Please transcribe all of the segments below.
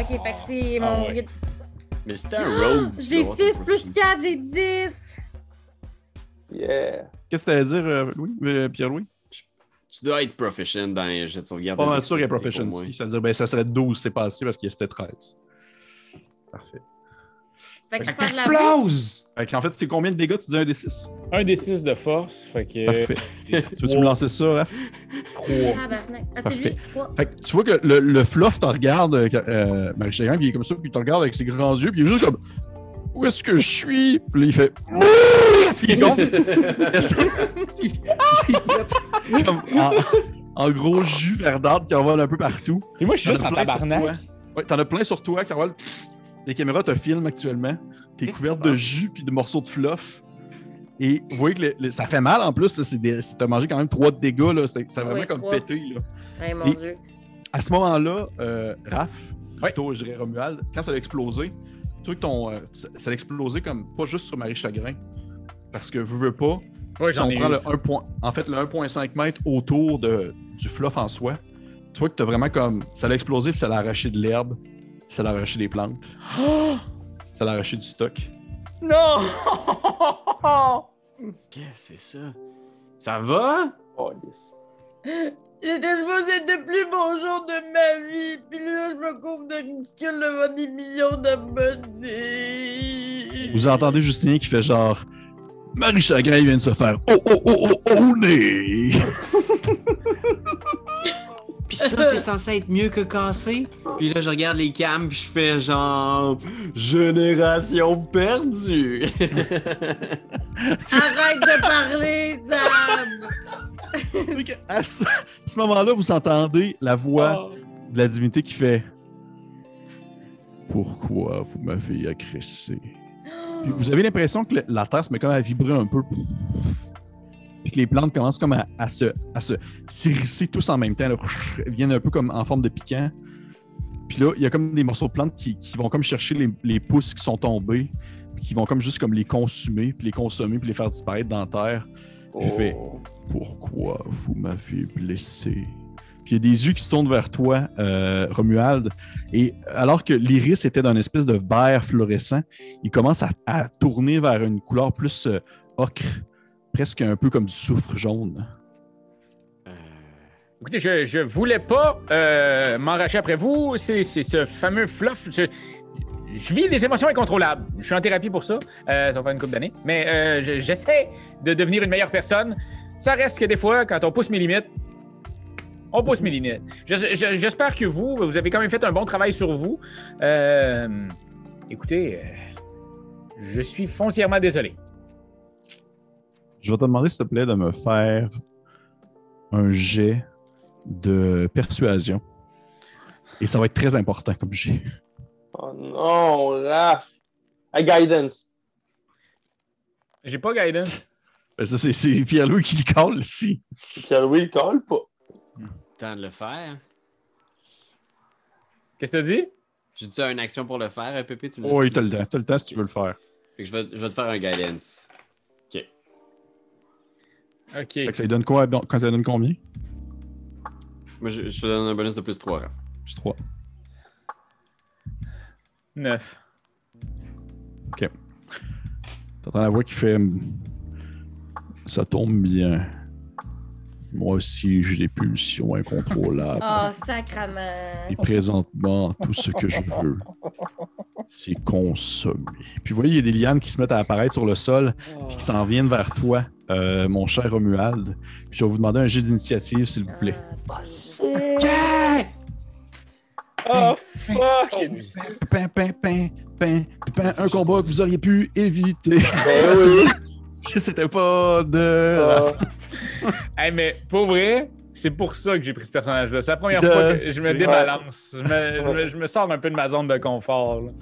Ok, fait que c'est Ah mon. ouais. Mais c'était un rogue. J'ai ça, 6 plus proficiency. 4, j'ai 10. Yeah. Qu'est-ce que t'allais dire, euh, Louis? Euh, Pierre-Louis? Tu dois être proficient dans les jets de sauvegarde. Pas mal sûr qu'il y a dextérité pour proficiency. Ça veut dire, ben, ça serait 12, c'est passé parce qu'il c'était 13. Parfait. Fait que je Fait que perds la! Fait qu'en fait, c'est combien de dégâts? Tu dis un des 6? Un des 6 de force, fait que. Parfait. Tu veux-tu me lancer ça, Raph? 3. Tabarnak. Ah, c'est Parfait. lui. 3. Fait que tu vois que le, le fluff te regarde, euh, euh, Chagrin, puis il est comme ça, puis il te regarde avec ses grands yeux, puis il est juste comme Où est-ce que je suis? Puis là, il fait Puis il gonfle. il, il jette comme en, en gros jus verdâtre qui envole un peu partout. Et moi, je suis juste en as plein sur tabarnak. Ouais, t'en as plein sur toi, qui envolent. Les caméras te filment actuellement. T'es couverte de jus puis de morceaux de fluff. Et vous voyez que le- le- ça fait mal en plus. T'as mangé quand même 3 de dégâts. Là, c'est, ça a vraiment Oui, comme pété. Là. Hey, mon Et- dieu. À ce moment-là, euh, Raph, Ouais. plutôt je dirais Romuald, quand ça a explosé, tu vois que ton, euh, ça a explosé comme pas juste sur Marie Chagrin. Parce que veux, veux pas, Ouais, si on prend eu. le 1 point, en fait, le 1.5 mètres autour de, du fluff en soi, tu vois que t'as vraiment comme. Ça l'a explosé puis ça l'a arraché de l'herbe, ça l'a arraché des plantes, ça l'a arraché du stock. Non! Qu'est-ce que c'est ça? Ça va? Oh, yes. J'étais supposé être le plus beau jour de ma vie, puis là, je me couvre de ridicule devant des millions d'abonnés. Vous entendez Justin qui fait genre. Marie Chagrin vient de se faire oh oh oh oh oh nez! Ça, c'est censé être mieux que cassé. Puis là, je regarde les cams, puis je fais genre. Génération perdue. Arrête de parler, Sam! À ce, moment-là, vous entendez la voix de la divinité qui fait Pourquoi vous m'avez agressé? Puis Vous avez l'impression que le- la terre se met comme à vibrer un peu. Puis que les plantes commencent comme à, à se à se s'hérisser tous en même temps. Là. Elles viennent un peu comme en forme de piquant. Puis là, il y a comme des morceaux de plantes qui, qui vont comme chercher les, les pousses qui sont tombés. Puis qui vont comme juste comme les consumer, puis les consommer, puis les faire disparaître dans la terre. Il fait Oh. pourquoi vous m'avez blessé? Puis il y a des yeux qui se tournent vers toi, euh, Romuald. Et alors que l'iris était d'un espèce de vert fluorescent, il commence à, à tourner vers une couleur plus euh, ocre, presque un peu comme du soufre jaune. Euh, Écoutez, je, je voulais pas euh, m'enracher après vous. C'est ce fameux fluff. Je, je vis des émotions incontrôlables. Je suis en thérapie pour ça. Euh, ça va faire une couple d'années. Mais euh, je- j'essaie de devenir une meilleure personne. Ça reste que des fois, quand on pousse mes limites, on pousse mes limites. Je- je- J'espère que vous, vous avez quand même fait un bon travail sur vous. Euh, écoutez, je suis foncièrement désolé. Je vais te demander, s'il te plaît, de me faire un jet de persuasion. Et ça va être très important comme jet. Oh non, Raph. A guidance. J'ai pas guidance. Ben, Ça, c'est- c'est Pierre-Louis qui le colle ici. Pierre-Louis, le colle pas. Temps de le faire. Qu'est-ce que t'as dit? J'ai-tu une action pour le faire, Pépé? Tu me Oui, t'as le temps. T'as le temps si tu veux le faire. Fait que je vais, je vais te faire un guidance. OK. Fait que ça lui donne quoi? donc, Quand ça lui donne combien? Moi, je, je te donne un bonus de plus 3. Juste 3. 9. T'entends la voix qui fait Ça tombe bien. Moi aussi, j'ai des pulsions incontrôlables. Oh, sacrament. Et présentement, tout ce que je veux, c'est consommer. Puis vous voyez, il y a des lianes qui se mettent à apparaître sur le sol, puis qui s'en viennent vers toi, euh, mon cher Romuald. Puis je vais vous demander un jet d'initiative, s'il vous plaît. Oh, fuck! Pin, pin, pin, pin, pin, un combat que vous auriez pu éviter. Ben oui. C'était pas de. Ah. Hey, mais pour vrai, c'est pour ça que j'ai pris ce personnage-là. C'est la première Je fois que je me débalance. Je me, je me- je me sors un peu de ma zone de confort. là.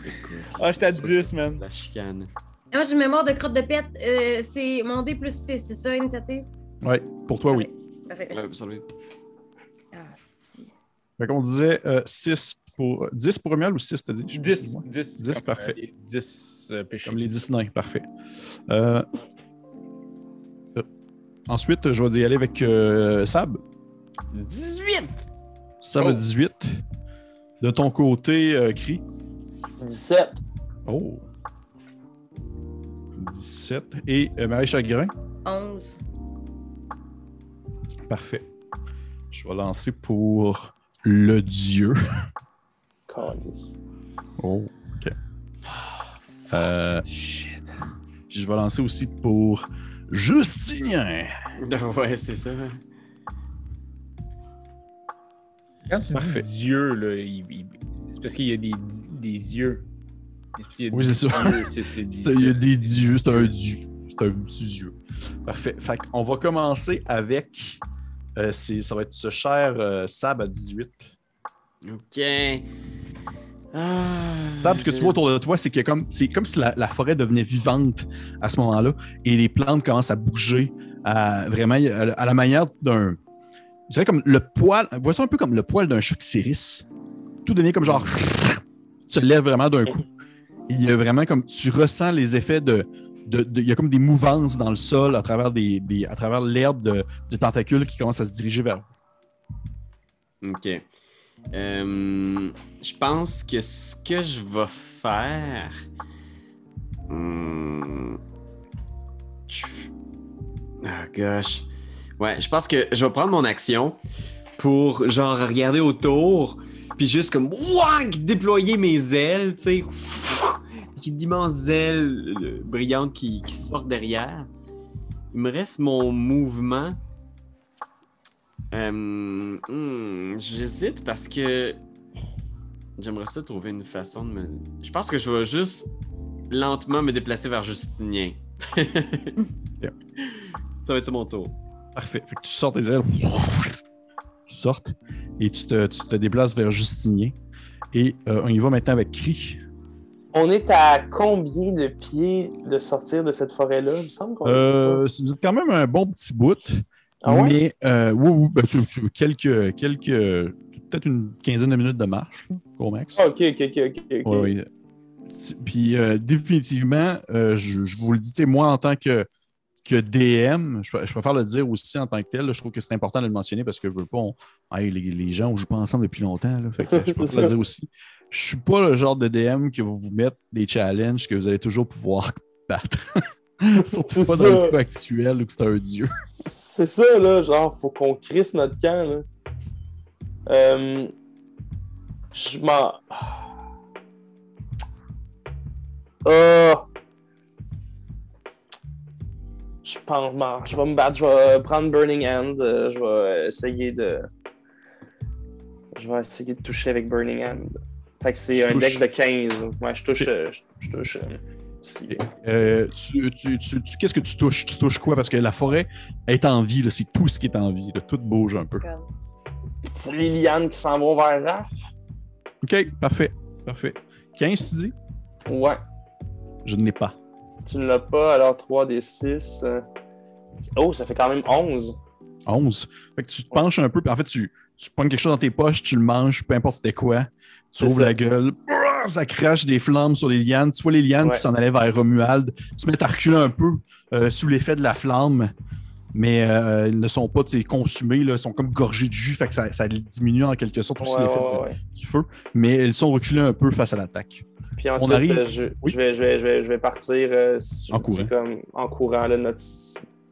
Ah, j'étais à 10, man. La chicane. Moi, j'ai une mémoire de crotte de pète. Euh, c'est mon D plus 6, c'est ça, initiative? Ouais, pour toi, oui. Parfait, salut. Ah, si. Fait qu'on disait 6 pour. 10 pour Romuald ou 6, t'as dit? 10. 10, 10, comme, parfait. euh, les 10 euh, péchés. Comme les 10 nains, parfait. Euh, euh, ensuite, je vais y aller avec euh, Sab. 18! Sab Oh. a 18. De ton côté, euh, Cri? 17. Oh. 17. Et euh, Marie Chagrin? 11. Parfait. Je vais lancer pour le dieu. Calice. Oh, ok. Euh, Shit. puis je vais lancer aussi pour Justinien. Ouais, c'est ça. Quand tu Parfait. dis Dieu, là, il- il- c'est parce qu'il y a des, des yeux. Y a Oui, des c'est ça. Il y a des dieux, c'est un dieu. C'est un petit dieu. Parfait. Fait on va commencer avec. euh, c'est- ça va être ce cher euh, Sab à 18. Ok. Ah, Sab, ce que tu vois autour de toi, c'est que comme, c'est comme si la, la forêt devenait vivante à ce moment-là et les plantes commencent à bouger à, vraiment à la manière d'un. Je dirais comme le poil. Vois ça un peu comme le poil d'un chat qui. Tout devient comme genre. Tu te lèves vraiment d'un coup. Il y a vraiment comme. Tu ressens les effets de. de- il y a comme des mouvances dans le sol à travers, des, travers l'herbe de, tentacules qui commencent à se diriger vers vous. Ok. Euh, je pense que ce que je vais faire. Hmm, Ah, gosh. Ouais, je pense que je vais prendre mon action pour, genre, regarder autour, puis juste comme, wouang, déployer mes ailes, tu sais. Qui d'immenses ailes euh, brillantes qui, qui sortent derrière. Il me reste mon mouvement. Euh, hmm, J'hésite parce que j'aimerais ça trouver une façon de me. Je pense que je vais juste lentement me déplacer vers Justinien. Ça va être mon tour. Parfait. Fait que tu sors tes ailes. Ils sortent. Et tu te, tu te déplaces vers Justinien. Et euh, on y va maintenant avec Cri. On est à combien de pieds de sortir de cette forêt-là? Il me semble Euh, vous êtes quand même un bon petit bout. Ah ouais? Mais euh, oui, oui, ben, tu, tu- quelques, quelques, peut-être une quinzaine de minutes de marche, gros max. Ah, ok, ok, ok, ok. Ouais. Tu- Puis euh, définitivement, euh, je, je vous le dis, moi en tant que, que DM, je, je préfère le dire aussi en tant que tel. là, je trouve que c'est important de le mentionner parce que je veux pas. on- hey, les, les gens ne jouent pas ensemble depuis longtemps. Là, fait que je préfère le dire aussi. Je suis pas le genre de DM qui va vous mettre des challenges que vous allez toujours pouvoir battre. Surtout pas dans le coup actuel où c'est un dieu. C'est ça, là, genre, faut qu'on crisse notre camp, là. Euh, je m'en... Ah! Je pense, bon, je vais me battre, je vais prendre Burning Hand, euh, je vais essayer de... Je vais essayer de toucher avec Burning Hand. Fait que c'est un touches. dex de 15. Ouais, je touche... euh, Je, je touche... euh. Euh, tu, tu- tu- tu- Qu'est-ce que tu touches? Tu touches quoi? Parce que la forêt est en vie, c'est tout ce qui est en vie. là, Tout bouge un peu. Les lianes qui s'en vont vers Raph. OK, parfait. Parfait. 15, tu dis? Ouais. Je n'ai pas. Tu ne l'as pas, alors 3 des 6. Oh, ça fait quand même 11. 11. Fait que tu te penches un peu, puis en fait, tu, tu prends quelque chose dans tes poches, tu le manges, peu importe c'était quoi. Tu ouvres ça. la gueule, ça crache des flammes sur les lianes. Tu vois les lianes Ouais. qui s'en allaient vers Romuald. Tu te mets à reculer un peu euh, sous l'effet de la flamme, mais euh, ils ne sont pas consumés, là, ils sont comme gorgés de jus, fait que ça, ça diminue en quelque sorte aussi Ouais, l'effet ouais, de- ouais. du feu, mais ils sont reculés un peu face à l'attaque. Puis ensuite, arrive. euh, je, Oui. je vais, je, vais, je, vais, je vais partir euh, En courant. Comme, en courant, là, notre,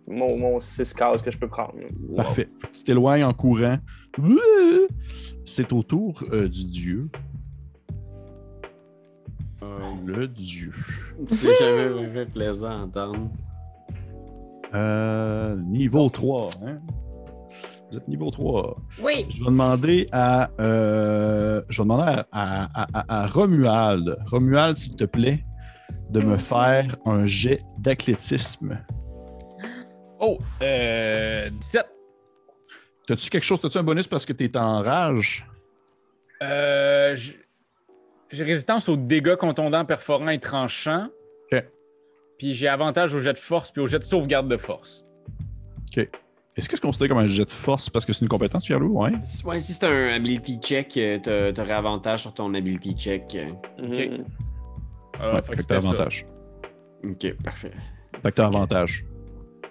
mon, mon 6 cases que je peux prendre. Wow. Parfait. Tu t'éloignes en courant. C'est au tour euh, du dieu. Euh, le dieu. C'est jamais plaisant à entendre. Euh, niveau 3. Hein? Vous êtes niveau 3. Oui. Je vais demander à. euh, je vais demander à, à- à- à Romuald. Romuald, s'il te plaît, de me faire un jet d'athlétisme. Oh, euh, 17. T'as-tu quelque chose? T'as-tu un bonus parce que t'es en rage? Euh, j'ai résistance aux dégâts contondants, perforants et tranchants. Ok. Puis j'ai avantage au jet de force puis au jet de sauvegarde de force. Est-ce que c'est considéré comme un jet de force parce que c'est une compétence, Pierre-Loup? Ouais. Si- Ouais, si c'est un ability check, euh, t'a- t'aurais avantage sur ton ability check. euh. Mhm. Ok. Euh, Ouais, fait que fait que c'était t'as ça. avantage. Ok, parfait. Fait que t'as avantage.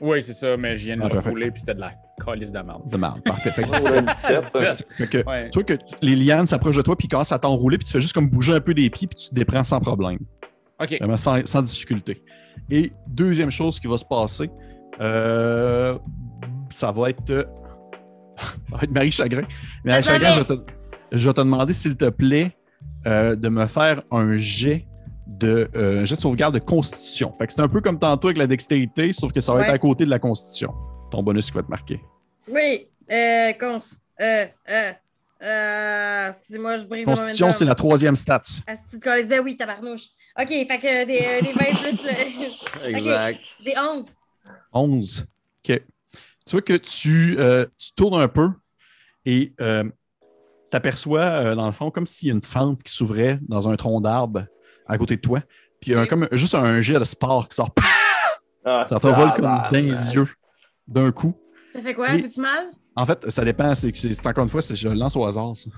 Oui, c'est ça, mais je viens de Ah, le parfait. rouler puis c'était de la Calice de merde. de merde. Parfait. Fait que On a 17. Fait que Ouais. tu vois que les lianes s'approchent de toi puis commencent à t'enrouler puis tu fais juste comme bouger un peu des pieds puis tu te déprends sans problème. Ok. Vraiment sans, sans difficulté. Et deuxième chose qui va se passer, euh, ça va être, euh, ça va être Marie Chagrin. Marie Désolé. Chagrin, je vais, te, je vais te demander s'il te plaît euh, de me faire un jet de, un jet de sauvegarde de constitution. Fait que c'est un peu comme tantôt avec la dextérité, sauf que ça va Ouais. être à côté de la constitution. Ton bonus qui va être marqué. Oui, euh, cons. Euh, euh, euh, excusez-moi, je brise Constitution, c'est la troisième stat. Asti de de oui, tabarnouche. OK, fait que des, euh, des 20 plus. le- Exact. J'ai 11. 11. OK. Tu vois que tu, euh, tu tournes un peu et tu aperçois, dans le fond, comme s'il y a une fente qui s'ouvrait dans un tronc d'arbre à côté de toi. Puis il y a comme juste un jet de sport qui sort. Ah, Ça t'envole comme dans les yeux d'un coup. Ça fait quoi? J'ai-tu mal? En fait, ça dépend. C'est, encore une fois, je le lance au hasard. Ça.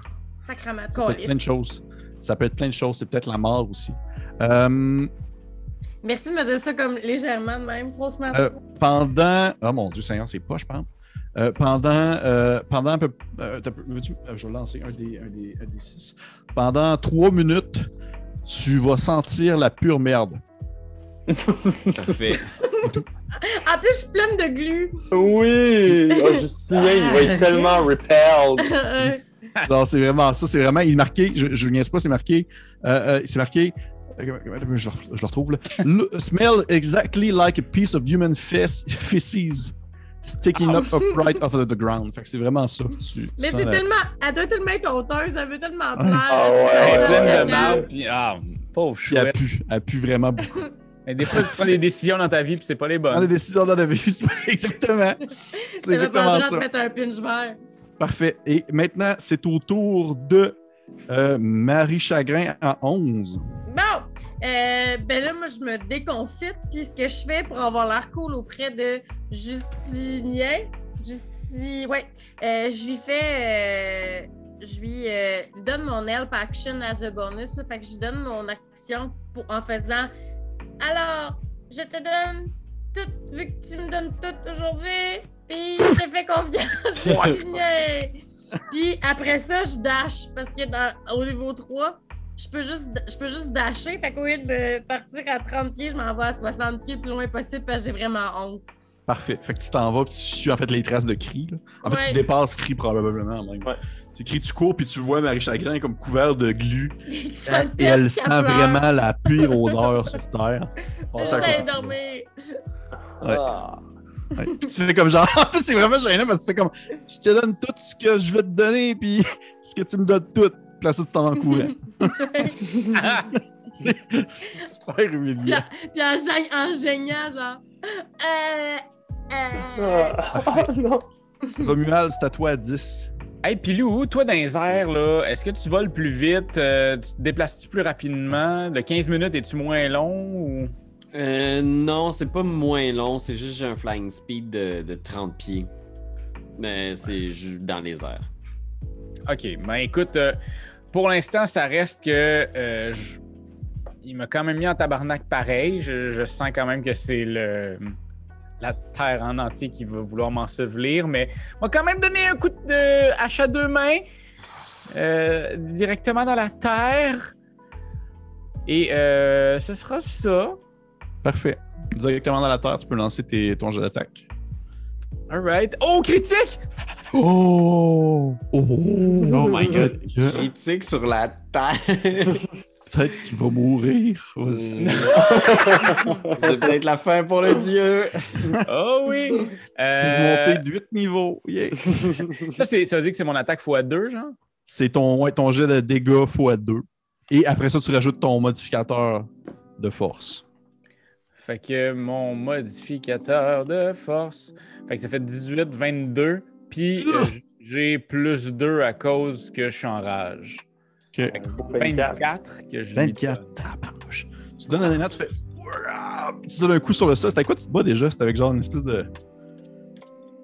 Sacrement, Ça peut être plein de choses. Ça peut être plein de choses. C'est peut-être la mort aussi. Euh, Merci de me dire ça comme légèrement de même, trop smart. Euh, pendant. Oh mon Dieu, Seigneur, c'est pas, je pense. Euh, pendant, euh, pendant un peu. je vais lancer un des, un, des, un des six. Pendant trois minutes, tu vas sentir la pure merde. Parfait. En plus, je suis pleine de glu. Oui! Oh, Justin, il va être tellement repelled. Non, c'est vraiment ça. C'est vraiment. Il est marqué. Je ne niaise pas, c'est marqué. euh, euh, c'est marqué. euh, Je le, je le retrouve là. Smell exactly like a piece of human feces sticking up upright off of the ground. Fait que c'est vraiment ça. Tu- tu Mais c'est la- tellement. Elle doit tellement être honteuse, elle veut tellement plaire. Ah ouais, Elle est pleine de merde, puis ah, pauvre Puis elle pue. Elle pue vraiment beaucoup. Mais des fois, tu prends des décisions dans ta vie, puis c'est pas les bonnes. des décisions dans la vie. c'est pas- Exactement. C'est J'avais pas exactement le droit ça. de mettre un pinch vert. Parfait. Et maintenant, c'est au tour de euh, Marie Chagrin à 11. Bon, euh, ben là, moi, je me déconfite. Puis ce que je fais pour avoir l'air cool auprès de Justinien, Justi... ouais, euh, je lui fais, euh, je lui euh, donne mon help action as a bonus. là. fait que je donne mon action pour, en faisant, alors, je te donne tout, vu que tu me donnes tout aujourd'hui, puis je te fais confiance, Justinien. Puis après ça, je dash, parce que dans, au niveau 3, je peux juste je peux juste dasher. Fait qu'au lieu de me partir à 30 pieds, je m'en vais à 60 pieds le plus loin possible parce que j'ai vraiment honte. Parfait. Fait que tu t'en vas, puis tu suis en fait les traces de cri. là. En fait, Ouais. tu dépasses cri probablement même. Ouais. Tu cries, tu cours, puis tu vois Marie Chagrin comme couvert de glu. Il Et elle sent pleure. vraiment la pire odeur sur Terre. De dormir. Ouais. Ah. Ouais. Puis tu fais comme genre. En plus, c'est vraiment gênant parce que tu fais comme. Je te donne tout ce que je veux te donner, puis ce que tu me donnes tout. Puis là, ça, tu t'en vas en courant. C'est c'est super humiliant. Puis en, en geignant, genre. Euh. Euh. Ah. non. Romuald, c'est à toi à 10. Hey, Pilou, toi, dans les airs, là, est-ce que tu voles plus vite? euh, tu te déplaces-tu plus rapidement? Le 15 minutes, es-tu moins long? Ou... Euh, non, c'est pas moins long, c'est juste j'ai un flying speed de, de 30 pieds. Mais c'est ju- dans les airs. OK. Ben écoute, euh, pour l'instant, ça reste que. euh, je- Il m'a quand même mis en tabarnak pareil. Je, je sens quand même que c'est le. La terre en entier qui va vouloir m'ensevelir, mais on va quand même donner un coup de hache à deux mains euh, directement dans la terre. Et euh, ce sera ça. Parfait. Directement dans la terre, tu peux lancer tes, ton jeu d'attaque. Alright. Oh, critique! Oh! Oh! Oh my god! Critique sur la terre! Peut-être qu'il va mourir. Vas-y. c'est peut-être la fin pour le dieu! Oh oui! Euh... Monter de 8 niveaux. Yeah. ça, c'est- ça veut dire que c'est mon attaque x2, genre? C'est ton, ouais, ton jet de dégâts x2. Et après ça, tu rajoutes ton modificateur de force. Fait que mon modificateur de force. Fait que ça fait 18, 22. Puis j'ai plus 2 à cause que je suis en rage. OK. 24 que je lui 24. donne. Tabarnouche. Tu donnes un élan, tu fais. Tu donnes un coup sur le sol. C'était quoi tu te bats déjà? C'était avec genre une espèce de.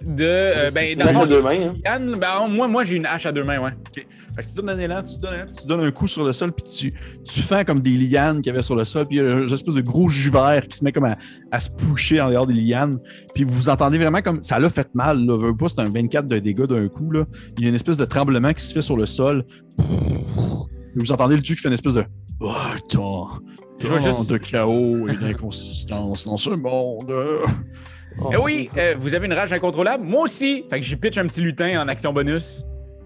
De. euh, ben, dans le à deux mains. Hein. Ben, moi, moi j'ai une hache à deux mains, ouais. Fait que tu donnes un élan, tu donnes, un- tu donnes un coup sur le sol, puis tu, tu fends comme des lianes qu'il y avait sur le sol, puis il y a un espèce de gros jus vert qui se met comme à, à se pusher en dehors des lianes. Puis vous entendez vraiment comme ça l'a fait mal. Là. Veux pas, c'est un 24 de dégâts d'un coup. Là. Il y a une espèce de tremblement qui se fait sur le sol. Et vous entendez le dieu qui fait une espèce de Oh, tant, Je vois tant juste- de chaos et d'inconsistance dans ce monde. Oh, Eh oui, euh, vous avez une rage incontrôlable? Moi aussi! Fait que j'y pitch un petit lutin en action bonus.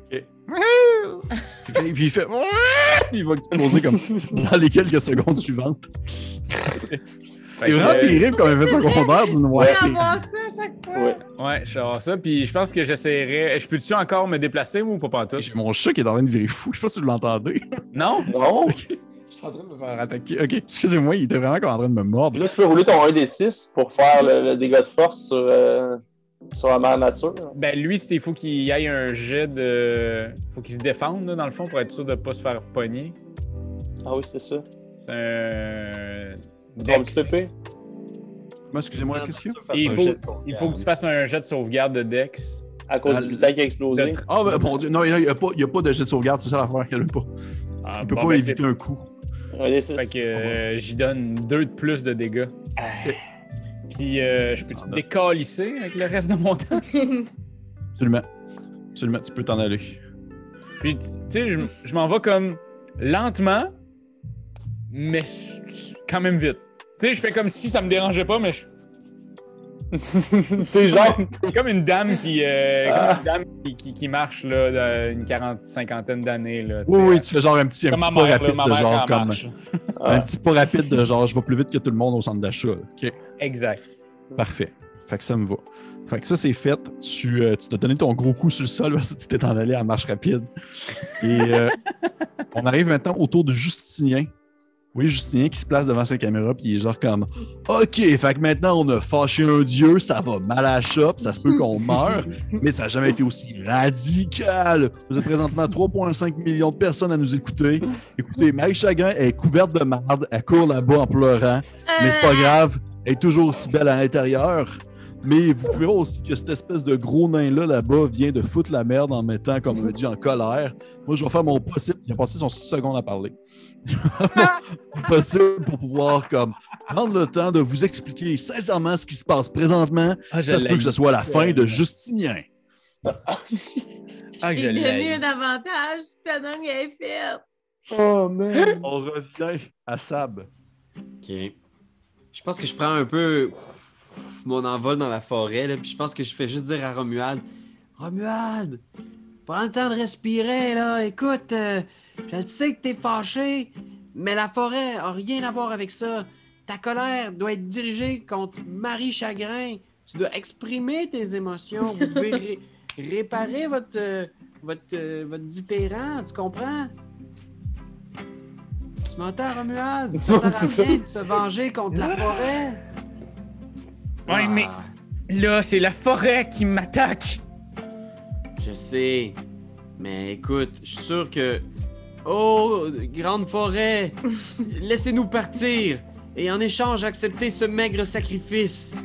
Fait- puis il fait Il va exploser comme dans les quelques secondes suivantes. C'est vraiment euh, terrible comme effet secondaire d'une Je ouais. vais avoir ça à chaque fois. Ouais. Ouais, je vais avoir ça. Puis je pense que j'essaierai. Je peux-tu encore me déplacer ou pas pas tout? J'ai mon chat qui est en train de virer fou. Je sais pas si vous l'entendez. Non? Non. Je suis en train de me faire attaquer. Ok, excusez-moi, il était vraiment comme en train de me mordre. là, tu peux rouler ton 1d6 pour faire le, le dégât de force sur, euh, sur la mère nature. Ben lui, c'était- il faut qu'il aille un jet de. Faut qu'il se défende, là, dans le fond, pour être sûr de pas se faire pogner. Ah oui, c'était ça. C'est un. Pépé. Moi, excusez-moi, qu'est-ce qu'il y a? Il faut, il faut que tu fasses un jet de sauvegarde de Dex. À cause Ah, du lutin qui a explosé. Ah, ben, mon Dieu, non, il n'y a, pas- il y a pas de jet de sauvegarde, c'est ça l'affaire qu'elle a pas. Ah, Il peut bon, pas ben, éviter un coup. Un D6. Fait que euh, j'y donne deux de plus de dégâts. Puis euh, je peux te décalisser avec le reste de mon temps? Absolument. Absolument, tu peux t'en aller. Puis tu sais, je, je m'en vais comme lentement, mais quand même vite. Tu sais, je fais comme si ça me dérangeait pas, mais je T'es genre. comme une dame qui, euh, Ah. comme une dame qui, qui- qui marche là, d'une quarante, cinquantaine d'années. Là, Oui, oui, tu fais genre un petit, un petit pas là, rapide de genre comme. Un petit pas rapide de genre, je vais plus vite que tout le monde au centre d'achat. Exact. parfait. Fait que ça me va. Fait que ça, c'est fait. Tu euh, tu t'as donné ton gros coup sur le sol parce que tu t'es en allé à marche rapide. Et euh, on arrive maintenant autour de Justinien. Oui, Justinien qui se place devant sa caméra, puis il est genre comme OK, fait que maintenant on a fâché un dieu, ça va mal à la shop, ça se peut qu'on meure, mais ça n'a jamais été aussi radical. Vous êtes présentement 3,5 millions de personnes à nous écouter. Écoutez, Marie Chagrin est couverte de marde, elle court là-bas en pleurant, mais c'est pas Euh, grave, elle est toujours aussi belle à l'intérieur. Mais vous pouvez voir aussi que cette espèce de gros nain-là, là-bas, vient de foutre la merde en mettant comme un dieu en colère. Moi, je vais faire mon possible. Il a passé son 6 secondes à parler. Je vais faire mon possible pour pouvoir comme prendre le temps de vous expliquer sincèrement ce qui se passe présentement. Ah, je Ça se peut que ce soit la fin de Justinien. Ah, Je je l'ai. un avantage, faite. Oh man. On revient à Sab. Ok. Je pense que je prends un peu mon envol dans la forêt, là, puis je pense que je fais juste dire à Romuald Romuald, prends le temps de respirer, là. Écoute, euh, je le sais que t'es fâché, mais la forêt a rien à voir avec ça. Ta colère doit être dirigée contre Marie Chagrin. Tu dois exprimer tes émotions. Vous ré- réparer votre, euh, votre, euh, votre différent. Tu comprends? Tu m'entends, Romuald? Ça sert à rien de se venger contre la forêt. Ouais, mais Ah, là, c'est la forêt qui m'attaque. Je sais. Mais écoute, je suis sûr que. Oh, grande forêt! Laissez-nous partir! Et en échange, accepter ce maigre sacrifice.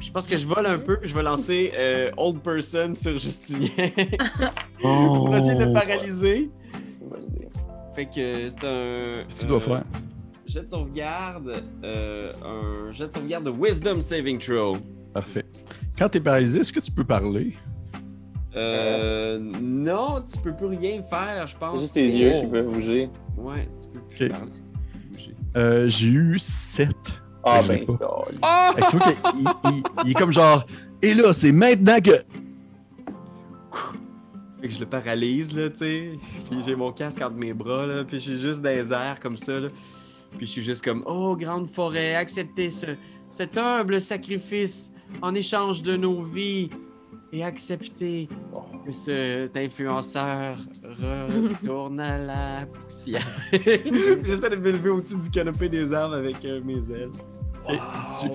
Je pense que je vole un peu, puis je vais lancer euh, Old Person sur Justinien. On va essayer de le paralyser. C'est une bonne idée. Fait que c'est un. Qu'est-ce que tu dois euh, faire? Jet de sauvegarde. euh, un jet de sauvegarde de Wisdom Saving Throw. Parfait. Quand t'es paralysé, est-ce que tu peux parler? Euh. Non, tu peux plus rien faire, je pense. C'est juste tes yeux Oh. qui peuvent bouger. Ouais, tu peux plus parler. Euh, J'ai eu 7. Ah l'ai ben. pas. oh, Oh! Tu vois qu'il il- il- il est comme genre, et là, c'est maintenant que. Fait que je le paralyse, là, tu sais. Puis j'ai mon casque entre mes bras, là. Puis je suis juste dans les airs, comme ça, là. Puis je suis juste comme, oh, grande forêt, acceptez ce, cet humble sacrifice en échange de nos vies. Et acceptez que cet influenceur retourne à la poussière. J'essaie de me lever au-dessus du canopé des arbres avec euh, mes ailes. Wow,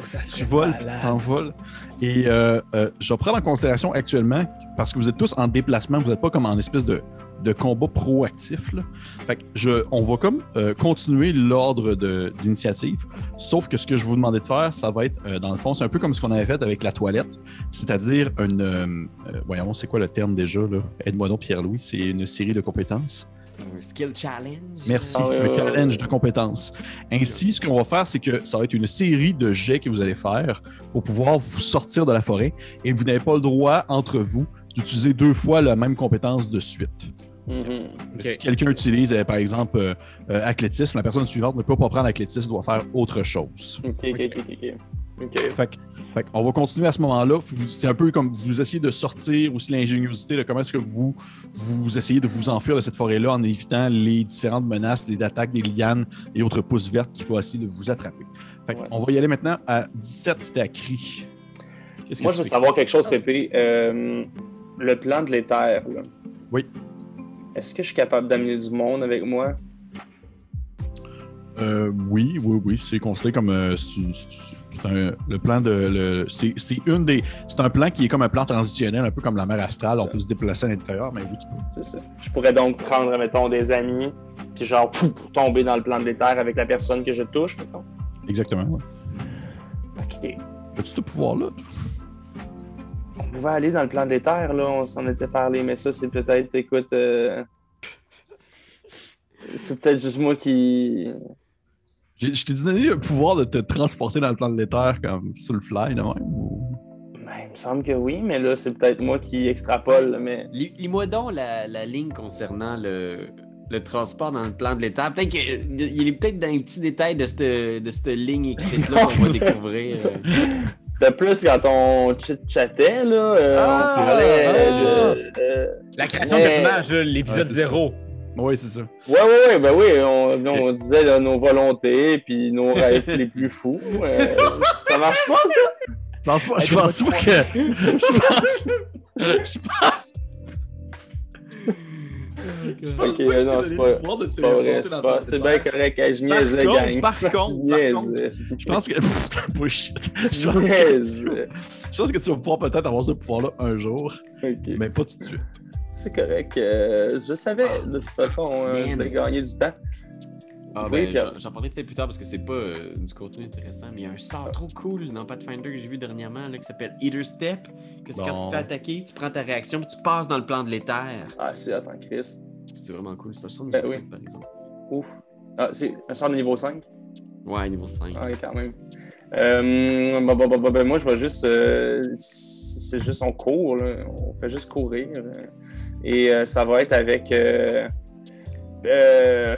tu serait voles, malade. tu t'envoles. Et euh, euh, je vais prendre en considération actuellement, parce que vous êtes tous en déplacement, vous n'êtes pas comme en espèce de, de combat proactif. Là. Fait que je, on va comme euh, continuer l'ordre d'initiative. Sauf que ce que je vous demandais de faire, ça va être, euh, dans le fond, c'est un peu comme ce qu'on avait fait avec la toilette. C'est-à-dire une. euh, euh, voyons, c'est quoi le terme déjà? là? Aide-moi donc, Pierre-Louis. C'est une série de compétences. Un skill challenge. Merci, Ah un challenge de compétences. Ainsi, ce qu'on va faire, c'est que ça va être une série de jets que vous allez faire pour pouvoir vous sortir de la forêt et vous n'avez pas le droit, entre vous, d'utiliser deux fois la même compétence de suite. Mhm. Ok. Si quelqu'un utilise, euh, par exemple, euh, euh, athlétisme, la personne suivante ne peut pas prendre athlétisme, doit faire autre chose. Ok, ok, Fait, fait on va continuer à ce moment-là. C'est un peu comme vous essayez de sortir aussi l'ingéniosité de comment est-ce que vous, vous essayez de vous enfuir de cette forêt-là en évitant les différentes menaces, les attaques des lianes et autres pousses vertes qui vont essayer de vous attraper. Fait que Ouais, on va y aller maintenant à 17, c'était à cri. Moi, je veux savoir quelque chose, Pépé. Euh, le plan de l'éther, là. Oui. Est-ce que je suis capable d'amener du monde avec moi? Euh, oui, oui, oui, c'est considéré comme euh, un- le plan de c'est une des c'est un plan qui est comme un plan transitionnel, un peu comme la mer astrale. On peut se déplacer à l'intérieur, mais oui, tu peux. C'est ça. Je pourrais donc prendre, mettons, des amis, puis genre, pouf, tomber dans le plan de l'éther avec la personne que je touche, mettons. Exactement. Ouais. Ok. As-tu ce pouvoir-là? On pouvait aller dans le plan de l'éther, là, on s'en était parlé, mais ça, c'est peut-être, écoute, euh, c'est peut-être juste moi qui. Je t'ai donné le pouvoir de te transporter dans le plan de l'éther comme sur le fly, de même. Ben, il me semble que oui, mais là, c'est peut-être moi qui extrapole, là, mais. Lis- Lis-moi donc la, la ligne concernant le, le transport dans le plan de l'État. Peut-être qu'il est peut-être dans les petits détails de cette, de cette ligne écrite-là qu'on va découvrir. euh. C'était plus quand on chit-chattait, là, euh, Ah, on parlait ah. de- de- La création de Mais- personnage, l'épisode Ouais, c'est ça. 0. Oui, c'est ça. Ouais, ouais, ouais, ben oui, on, on disait là, nos volontés puis nos rêves les plus fous. Euh, ça marche pas, ça? Je pense pas, je pense pas que. Je pense. Je pense. Je pense Ok, pas que je t'ai non, donné c'est le pas- pouvoir de C'est pas vrai, c'est dans pas- c'est bien correct, je Par niaisais, contre, gang. par contre, par Je contre. Je pense que. Bullshit. Je pense que, niaisais. je pense que tu vas pouvoir peut-être avoir ce pouvoir-là un jour, mais pas tout de suite. C'est correct. euh, je savais, de toute façon, euh, je voulais gagner du temps. Ah, Oui, ben, j'en- parlerai peut-être plus tard parce que c'est pas euh, du contenu intéressant, mais il y a un sort trop cool dans Pathfinder que j'ai vu dernièrement là, qui s'appelle Eater Step. Que c'est quand tu te fais attaquer, tu prends ta réaction puis tu passes dans le plan de l'éther. Ah, c'est attends, Chris. C'est vraiment cool. C'est un sort Ben niveau oui. 5 par exemple. Ouf. Ah, c'est un sort de niveau 5? Ouais, niveau 5. Ah, quand même. Euh, bah, bah, bah, bah, bah, moi, je vais juste. euh, c'est juste, on court, là. on fait juste courir. euh, et euh, ça va être avec. euh, euh,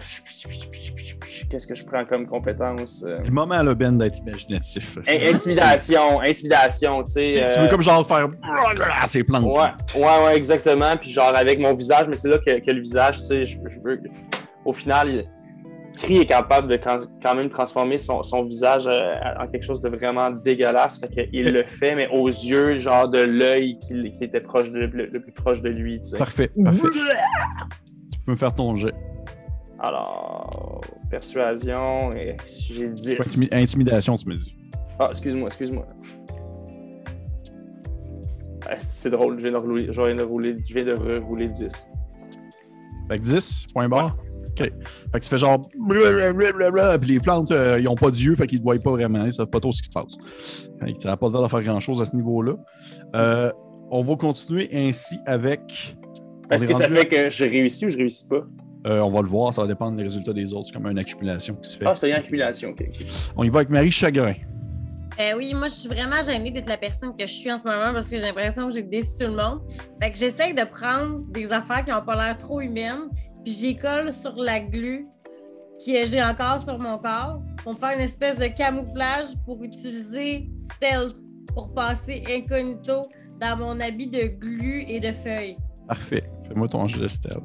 Qu'est-ce que je prends comme compétence? euh? Le moment, là, Ben, d'être imaginatif. In- Intimidation, intimidation, tu sais. Tu veux comme genre faire. C'est plantes. Ouais, ouais, ouais, exactement. Puis genre avec mon visage, mais c'est là que, que le visage, tu sais, je, je veux. Au final, il- Cree est capable de quand, même transformer son, son visage euh, en quelque chose de vraiment dégueulasse. Fait qu'il le fait, mais aux yeux, genre de l'œil qui, qui était proche de, le, le plus proche de lui, tu sais. Parfait, parfait. Tu peux me faire ton jet. Alors, persuasion, et j'ai 10. Intimi- Intimidation, tu me dis. Ah, excuse-moi, excuse-moi. Ah, c'est drôle, je viens de rouler, je viens de rouler, je viens de rerouler 10. Fait que 10, point barre. OK. Fait que tu fais genre. blablabla, Puis les plantes, euh, ils ont pas d'yeux, fait qu'ils ne te voient pas vraiment. Ils savent pas trop ce qui se passe. Fait que ça n'a pas l'air de faire grand-chose à ce niveau-là. Euh, on va continuer ainsi avec. Est-ce est que ça fait que je réussis ou je réussis pas? Euh, on va le voir, ça va dépendre des résultats des autres. C'est comme une accumulation qui se fait. Ah, c'est une accumulation, ok. ok. On y va avec Marie Chagrin. Euh, oui, moi, je suis vraiment gênée d'être la personne que je suis en ce moment parce que j'ai l'impression que j'ai déçu tout le monde. Fait que j'essaie de prendre des affaires qui n'ont pas l'air trop humaines, puis j'y colle sur la glu que j'ai encore sur mon corps pour me faire une espèce de camouflage pour utiliser stealth pour passer incognito dans mon habit de glu et de feuilles. Parfait. Fais-moi ton de stealth.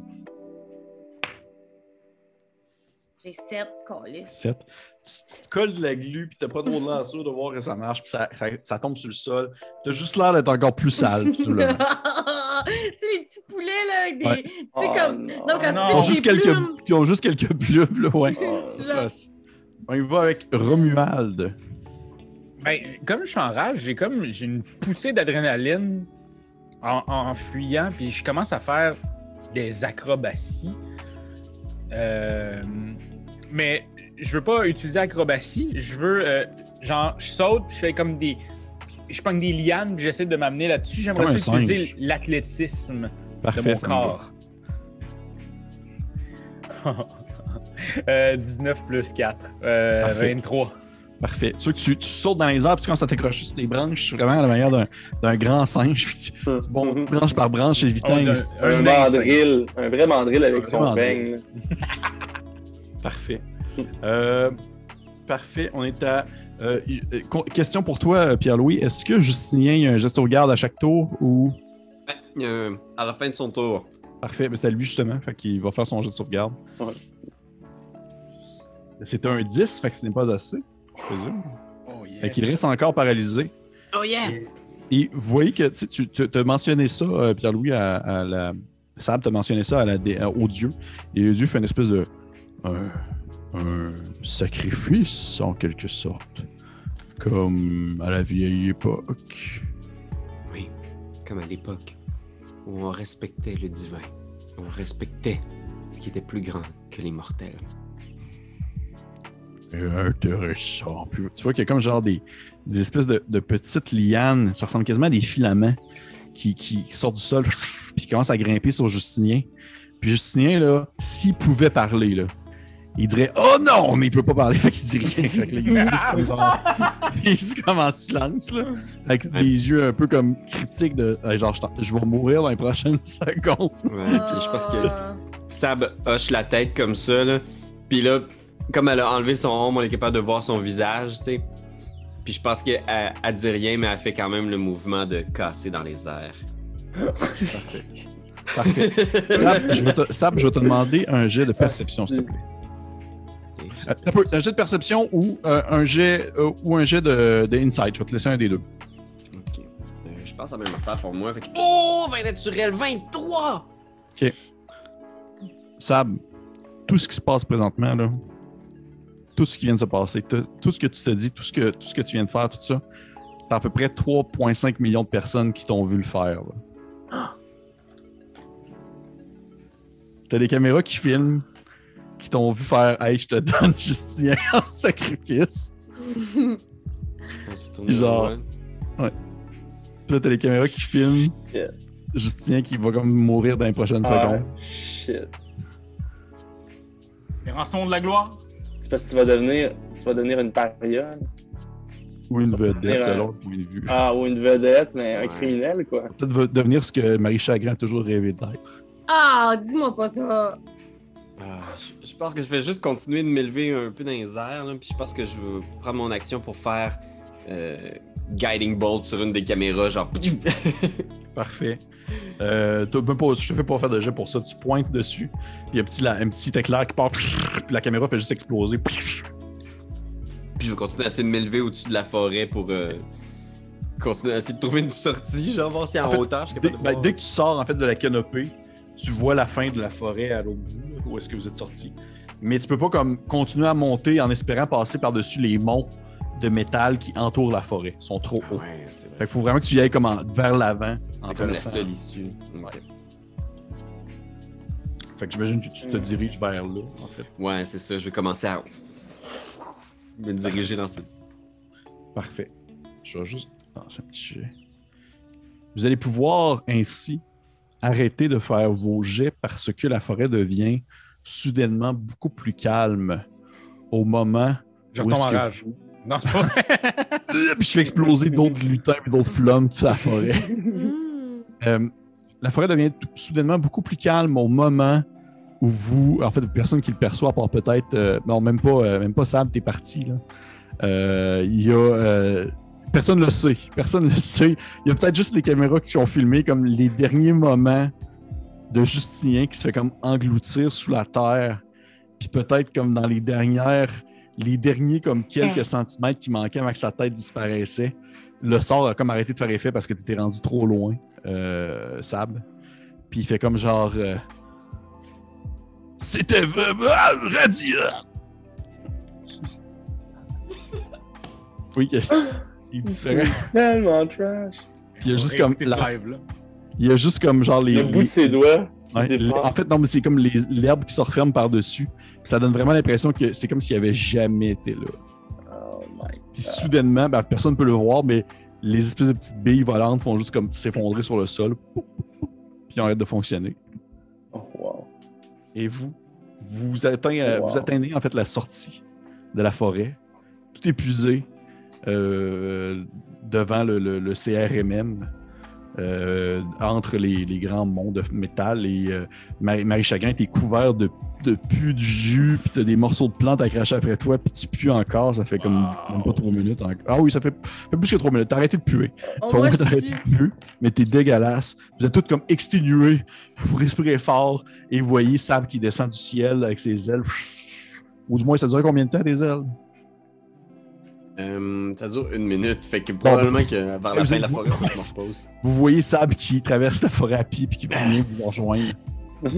J'ai sept colis. 7. Tu te colles de la glu, puis t'as pas trop de l'air sûr de voir que ça marche, puis ça, ça- ça tombe sur le sol. T'as juste l'air d'être encore plus sale. tout tu sais, les petits poulets, là, avec des. Ouais. Tu sais, Oh, comme. non. Non, quand non. Ils tu ont juste quelques, plumes. ils ont juste quelques plumes, là, ouais. Oh, On y va avec Romuald. Ben, comme je suis en rage, j'ai comme j'ai une poussée d'adrénaline en, en fuyant, puis je commence à faire des acrobaties. Euh, mais je veux pas utiliser acrobatie, je veux euh, genre je saute, puis je fais comme des je prends des lianes, puis j'essaie de m'amener là-dessus. J'aimerais un ça utiliser l'athlétisme de Parfait. mon corps. Euh, 19 plus 4. Euh, Parfait. 23. Parfait. Tu, vois que tu, tu sautes dans les arbres, tu commences à t'accrocher sur des branches, vraiment à la manière d'un, d'un grand singe. Puis tu, tu branche par branche, évitant. Une- Un, Un mandrill, un vrai mandrill avec Un son mandrill. Parfait. Euh, parfait. On est à. euh, euh, question pour toi, Pierre-Louis. Est-ce que Justinien, il a un jet de sauvegarde à chaque tour ou? Euh, à la fin de son tour. Parfait, mais c'est à lui justement, fait qu'il va faire son jet de sauvegarde. Ouais, c'est- un 10, fait que ce n'est pas assez, je présume. Oh yeah. Fait qu'il reste encore paralysé. Oh yeah! Et vous voyez que tu tu as mentionné ça, euh, Pierre-Louis, à, à la. Sab t'a mentionné ça à la, à- au dieu. Et le dieu fait une espèce de. Un, un sacrifice, en quelque sorte. Comme à la vieille époque. Oui, comme à l'époque où on respectait le divin. On respectait ce qui était plus grand que les mortels. Intéressant. Puis, tu vois qu'il y a comme genre des, des espèces de, de petites lianes. Ça ressemble quasiment à des filaments qui, qui sortent du sol puis qui commencent à grimper sur Justinien. Puis Justinien, là, s'il pouvait parler, là, il dirait Oh non, mais il peut pas parler, fait qu'il dit rien. Fait que là, il, est juste comme genre- il est juste comme en silence, là, avec des yeux un peu comme critiques de Hey, genre, je, vais mourir dans les prochaines secondes. Ouais, puis je pense que. Sab hoche la tête comme ça, là. Puis là, comme elle a enlevé son ombre, on est capable de voir son visage, tu sais. Puis je pense qu'elle elle dit rien, mais elle fait quand même le mouvement de casser dans les airs. Parfait. Sab, je vais te, Sab, je vais te demander un jet de perception, s'il te plaît. Euh, un peu, un jet de perception ou euh, un jet euh, ou un jet de, de insight. Je vais te laisser un des deux. Ok. Euh, je pense à la même affaire pour moi. Fait que... Oh, 20 naturel, 23! Sab, tout ce qui se passe présentement, là, tout ce qui vient de se passer, tout tout ce que tu te dis, tout ce que, tout ce que tu viens de faire, tout ça, t'as à peu près 3,5 millions de personnes qui t'ont vu le faire. là. T'as des caméras qui filment, qui t'ont vu faire Hey, je te donne Justien en sacrifice. Genre. Puis là, t'as les caméras qui filment Yeah. Justien qui va comme mourir dans les prochaines Ah, secondes. shit. Les rançons de la gloire. C'est parce que tu vas devenir, tu vas devenir une paria. Ou une vedette, Ouais. selon le point de vue. Ah, ou une vedette, mais un Ouais. criminel, quoi. Peut-être va devenir ce que Marie Chagrin a toujours rêvé d'être. Ah, dis-moi pas ça. Ah, je, je pense que je vais juste continuer de m'élever un peu dans les airs, là, puis je pense que je vais prendre mon action pour faire euh, Guiding Bolt sur une des caméras, genre. Parfait. Euh, même pas, je te fais pas faire de jet pour ça. Tu pointes dessus, puis il y a un petit, la- un petit éclair qui part, puis la caméra fait juste exploser. Puis je vais continuer à essayer de m'élever au-dessus de la forêt pour euh, continuer à essayer de trouver une sortie, genre voir si en, En fait, hauteur je suis Dès, ben, dès que tu sors en fait de la canopée, tu vois la fin de la forêt à l'autre bout, où est-ce que vous êtes sorti. Mais tu peux pas comme continuer à monter en espérant passer par-dessus les monts de métal qui entourent la forêt. Ils sont trop Ah hauts. Ouais, vrai. Qu'il faut vraiment que tu y ailles comme en- vers l'avant. C'est comme la seule issue. Fait que j'imagine que tu te diriges vers là, en fait. Ouais, c'est ça. Je vais commencer à me diriger dans cette. Parfait. Je vais juste lancer un petit jet. Vous allez pouvoir ainsi arrêter de faire vos jets parce que la forêt devient soudainement beaucoup plus calme au moment Je où retombe en rage. vous- Non, Puis je fais exploser d'autres lutins et d'autres flammes sur la forêt. Hmm. Euh, la forêt devient tout- soudainement beaucoup plus calme au moment où vous, en fait, personne qui le perçoit, à part peut-être, euh, non, même pas, euh, même pas Sam, t'es parti. là. Euh, Il y a, euh, personne ne le sait, personne ne le sait. Il y a peut-être juste les caméras qui ont filmé comme les derniers moments de Justinien qui se fait comme engloutir sous la terre, puis peut-être comme dans les dernières, les derniers comme quelques centimètres qui manquaient avant que sa tête disparaissait le sort a comme arrêté de faire effet parce que tu étais rendu trop loin, euh, Sab. Puis il fait comme genre. euh, C'était vraiment radieux! oui, que- est différent. Tellement trash. Puis il y a juste comme la- live-là. il y a juste comme genre les. Le bout de ses doigts. Ouais, en fait, non, mais c'est comme les- l'herbe qui se referme par-dessus. Puis Ça donne vraiment l'impression que c'est comme s'il avait jamais été là. Oh my Puis soudainement, ben, personne ne peut le voir, mais les espèces de petites billes volantes font juste comme s'effondrer sur le sol. Puis ils arrêtent de fonctionner. Oh, wow. Et vous, vous, atteint- euh, Wow. vous atteignez en fait la sortie de la forêt, tout épuisé, devant le, le- le CRMM, euh, entre les, les grands monts de métal. Et euh, Marie, Marie Chagrin, t'es couvert de, de pu de jus, puis t'as des morceaux de plantes à cracher après toi, puis tu pues encore. Ça fait comme même pas trois minutes. en- Ah oui, ça fait, fait plus que trois minutes. T'as arrêté de puer. Oh, t'as arrêté de puer, mais t'es dégueulasse. Vous êtes tous comme exténués. Vous respirez fort et vous voyez Sab qui descend du ciel avec ses ailes. Ou du moins, ça dure combien de temps, tes ailes? Euh, ça dure une minute, fait que probablement que vers la Vous fin de la forêt, je me repose. Vous voyez Sab qui traverse la forêt à pied puis qui vient vous rejoindre. Euh,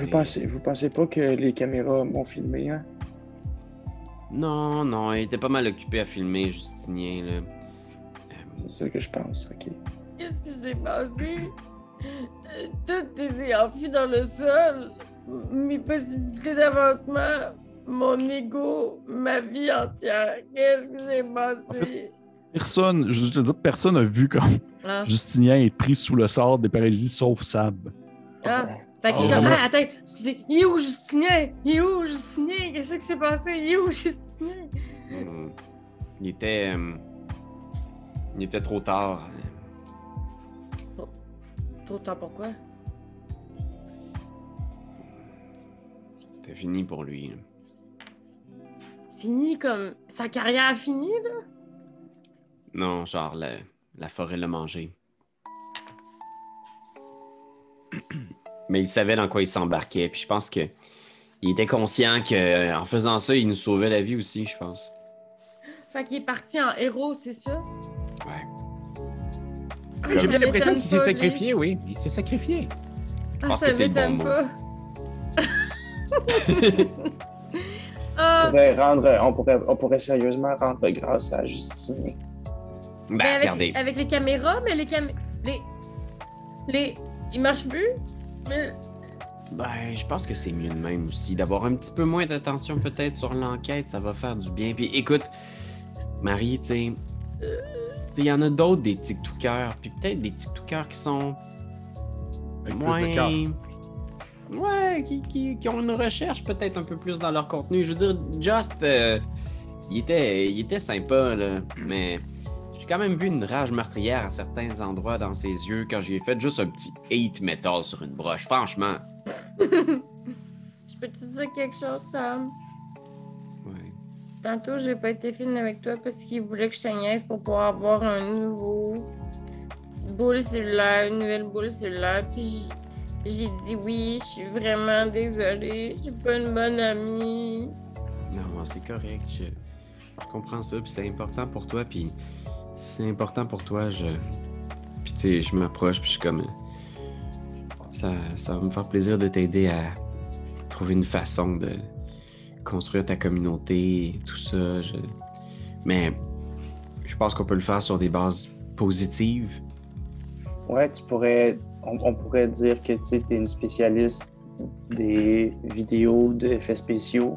vous, pensez, vous pensez pas que les caméras m'ont filmé, hein? Non, non, il était pas mal occupé à filmer, Justinien, là. Euh, C'est ça que je pense, ok. Qu'est-ce qui s'est passé? Tout est enfui dans le sol. Mes possibilités d'avancement, mon ego, ma vie entière. Qu'est-ce qui s'est passé? Personne, je veux te dire, personne n'a vu comme Ah, Justinien est pris sous le sort des paralysies sauf Sab. ah. Fait que je Oh, suis comme, ah, attends, excusez, il est où Justinien? Il est où Justinien? Qu'est-ce qui s'est passé? Il est où Justinien? hmm. Il était. euh, Il était trop tard. Trop tard pourquoi? C'était fini pour lui. Fini comme. Sa carrière finie, là? Non, genre, la, la forêt l'a mangé. Mais il savait dans quoi il s'embarquait, puis je pense que. Il était conscient que en faisant ça, il nous sauvait la vie aussi, je pense. Fait qu'il est parti en héros, c'est ça? Ouais. Ah, J'ai ça bien l'impression m'étonne qu'il s'est pas, sacrifié, oui. Il s'est sacrifié. Ah, pense ça que c'est le bon m'étonne pas. On ah, pourrait, rendre, on, pourrait, on pourrait sérieusement rendre grâce à Justinien. Ben, mais avec, regardez. avec les caméras, mais les caméras. Les. Les. Ils marchent plus? Mais. Ben, je pense que c'est mieux de même aussi. D'avoir un petit peu moins d'attention peut-être sur l'enquête, ça va faire du bien. Puis écoute, Marie, tu sais, euh, tu sais, il y en a d'autres des TikTokers, puis peut-être des TikTokers qui sont Avec plus de moins... Ouais, qui, qui- qui ont une recherche peut-être un peu plus dans leur contenu. Je veux dire, Just, euh, il, était, il était sympa, là, mais j'ai quand même vu une rage meurtrière à certains endroits dans ses yeux quand j'ai fait juste un petit hate metal sur une broche. Franchement, Je peux te dire quelque chose, Sam? ouais. Tantôt, j'ai pas été fine avec toi parce qu'il voulait que je te niaise pour pouvoir avoir un nouveau boule cellulaire, une nouvelle boule cellulaire. Puis j'ai dit oui, je suis vraiment désolée. Je suis pas une bonne amie. Non, c'est correct. Je, je comprends ça, puis c'est important pour toi, puis c'est important pour toi. Je, puis tu sais, je m'approche, puis je suis comme, ça, ça va me faire plaisir de t'aider à trouver une façon de construire ta communauté, et tout ça. Je, mais je pense qu'on peut le faire sur des bases positives. Ouais, tu pourrais. On, on pourrait dire que tu es une spécialiste des vidéos d'effets spéciaux.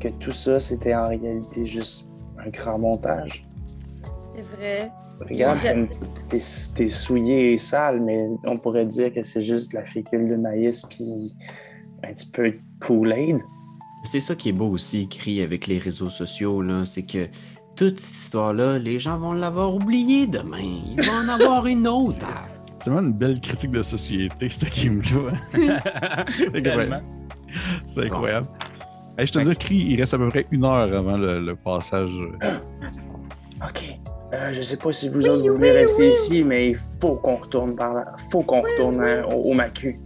Que tout ça, c'était en réalité juste un grand montage. C'est vrai. Regarde, Je- comme t'es souillé et sale, mais on pourrait dire que c'est juste de la fécule de maïs puis un petit peu de Kool-Aid. C'est ça qui est beau aussi, écrit avec les réseaux sociaux, là, c'est que toute cette histoire-là, les gens vont l'avoir oubliée demain. Ils vont en avoir une autre. C'est tellement une belle critique de société, cette game-là. hein. C'est incroyable. Hey, je te dis, Cri, il reste à peu près une heure avant le, le passage. OK. Euh, je sais pas si vous autres vous voulez oui, rester oui. ici, mais il faut qu'on retourne par là. faut qu'on retourne euh, au, au Macu.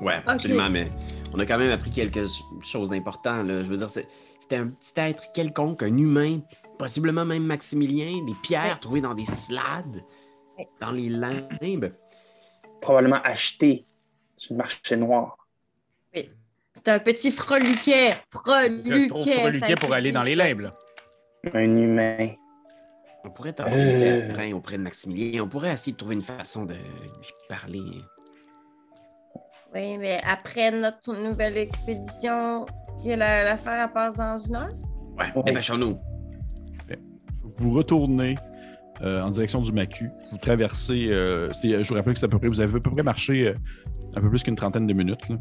Ouais, absolument, mais on a quand même appris quelque chose d'important. Je veux dire, c'était un petit être quelconque, un humain, possiblement même Maximilien, des pierres trouvées dans des slades. Dans les limbes. Probablement acheté sur le marché noir. C'est un petit freluquet. C'est trop Freluquet. freluquet pour aller dans les limbes, là. Un humain. On pourrait t'avoir Euh. auprès de Maximilien. On pourrait essayer de trouver une façon de lui parler. Oui, mais après notre nouvelle expédition, que la- l'affaire elle passe dans une heure? Ouais, Ouais. dépêchons-nous. Vous retournez euh, en direction du Macu. Vous traversez. euh, c'est- je vous rappelle que c'est à peu près. Vous avez à peu près marché euh, un peu plus qu'une trentaine de minutes. là.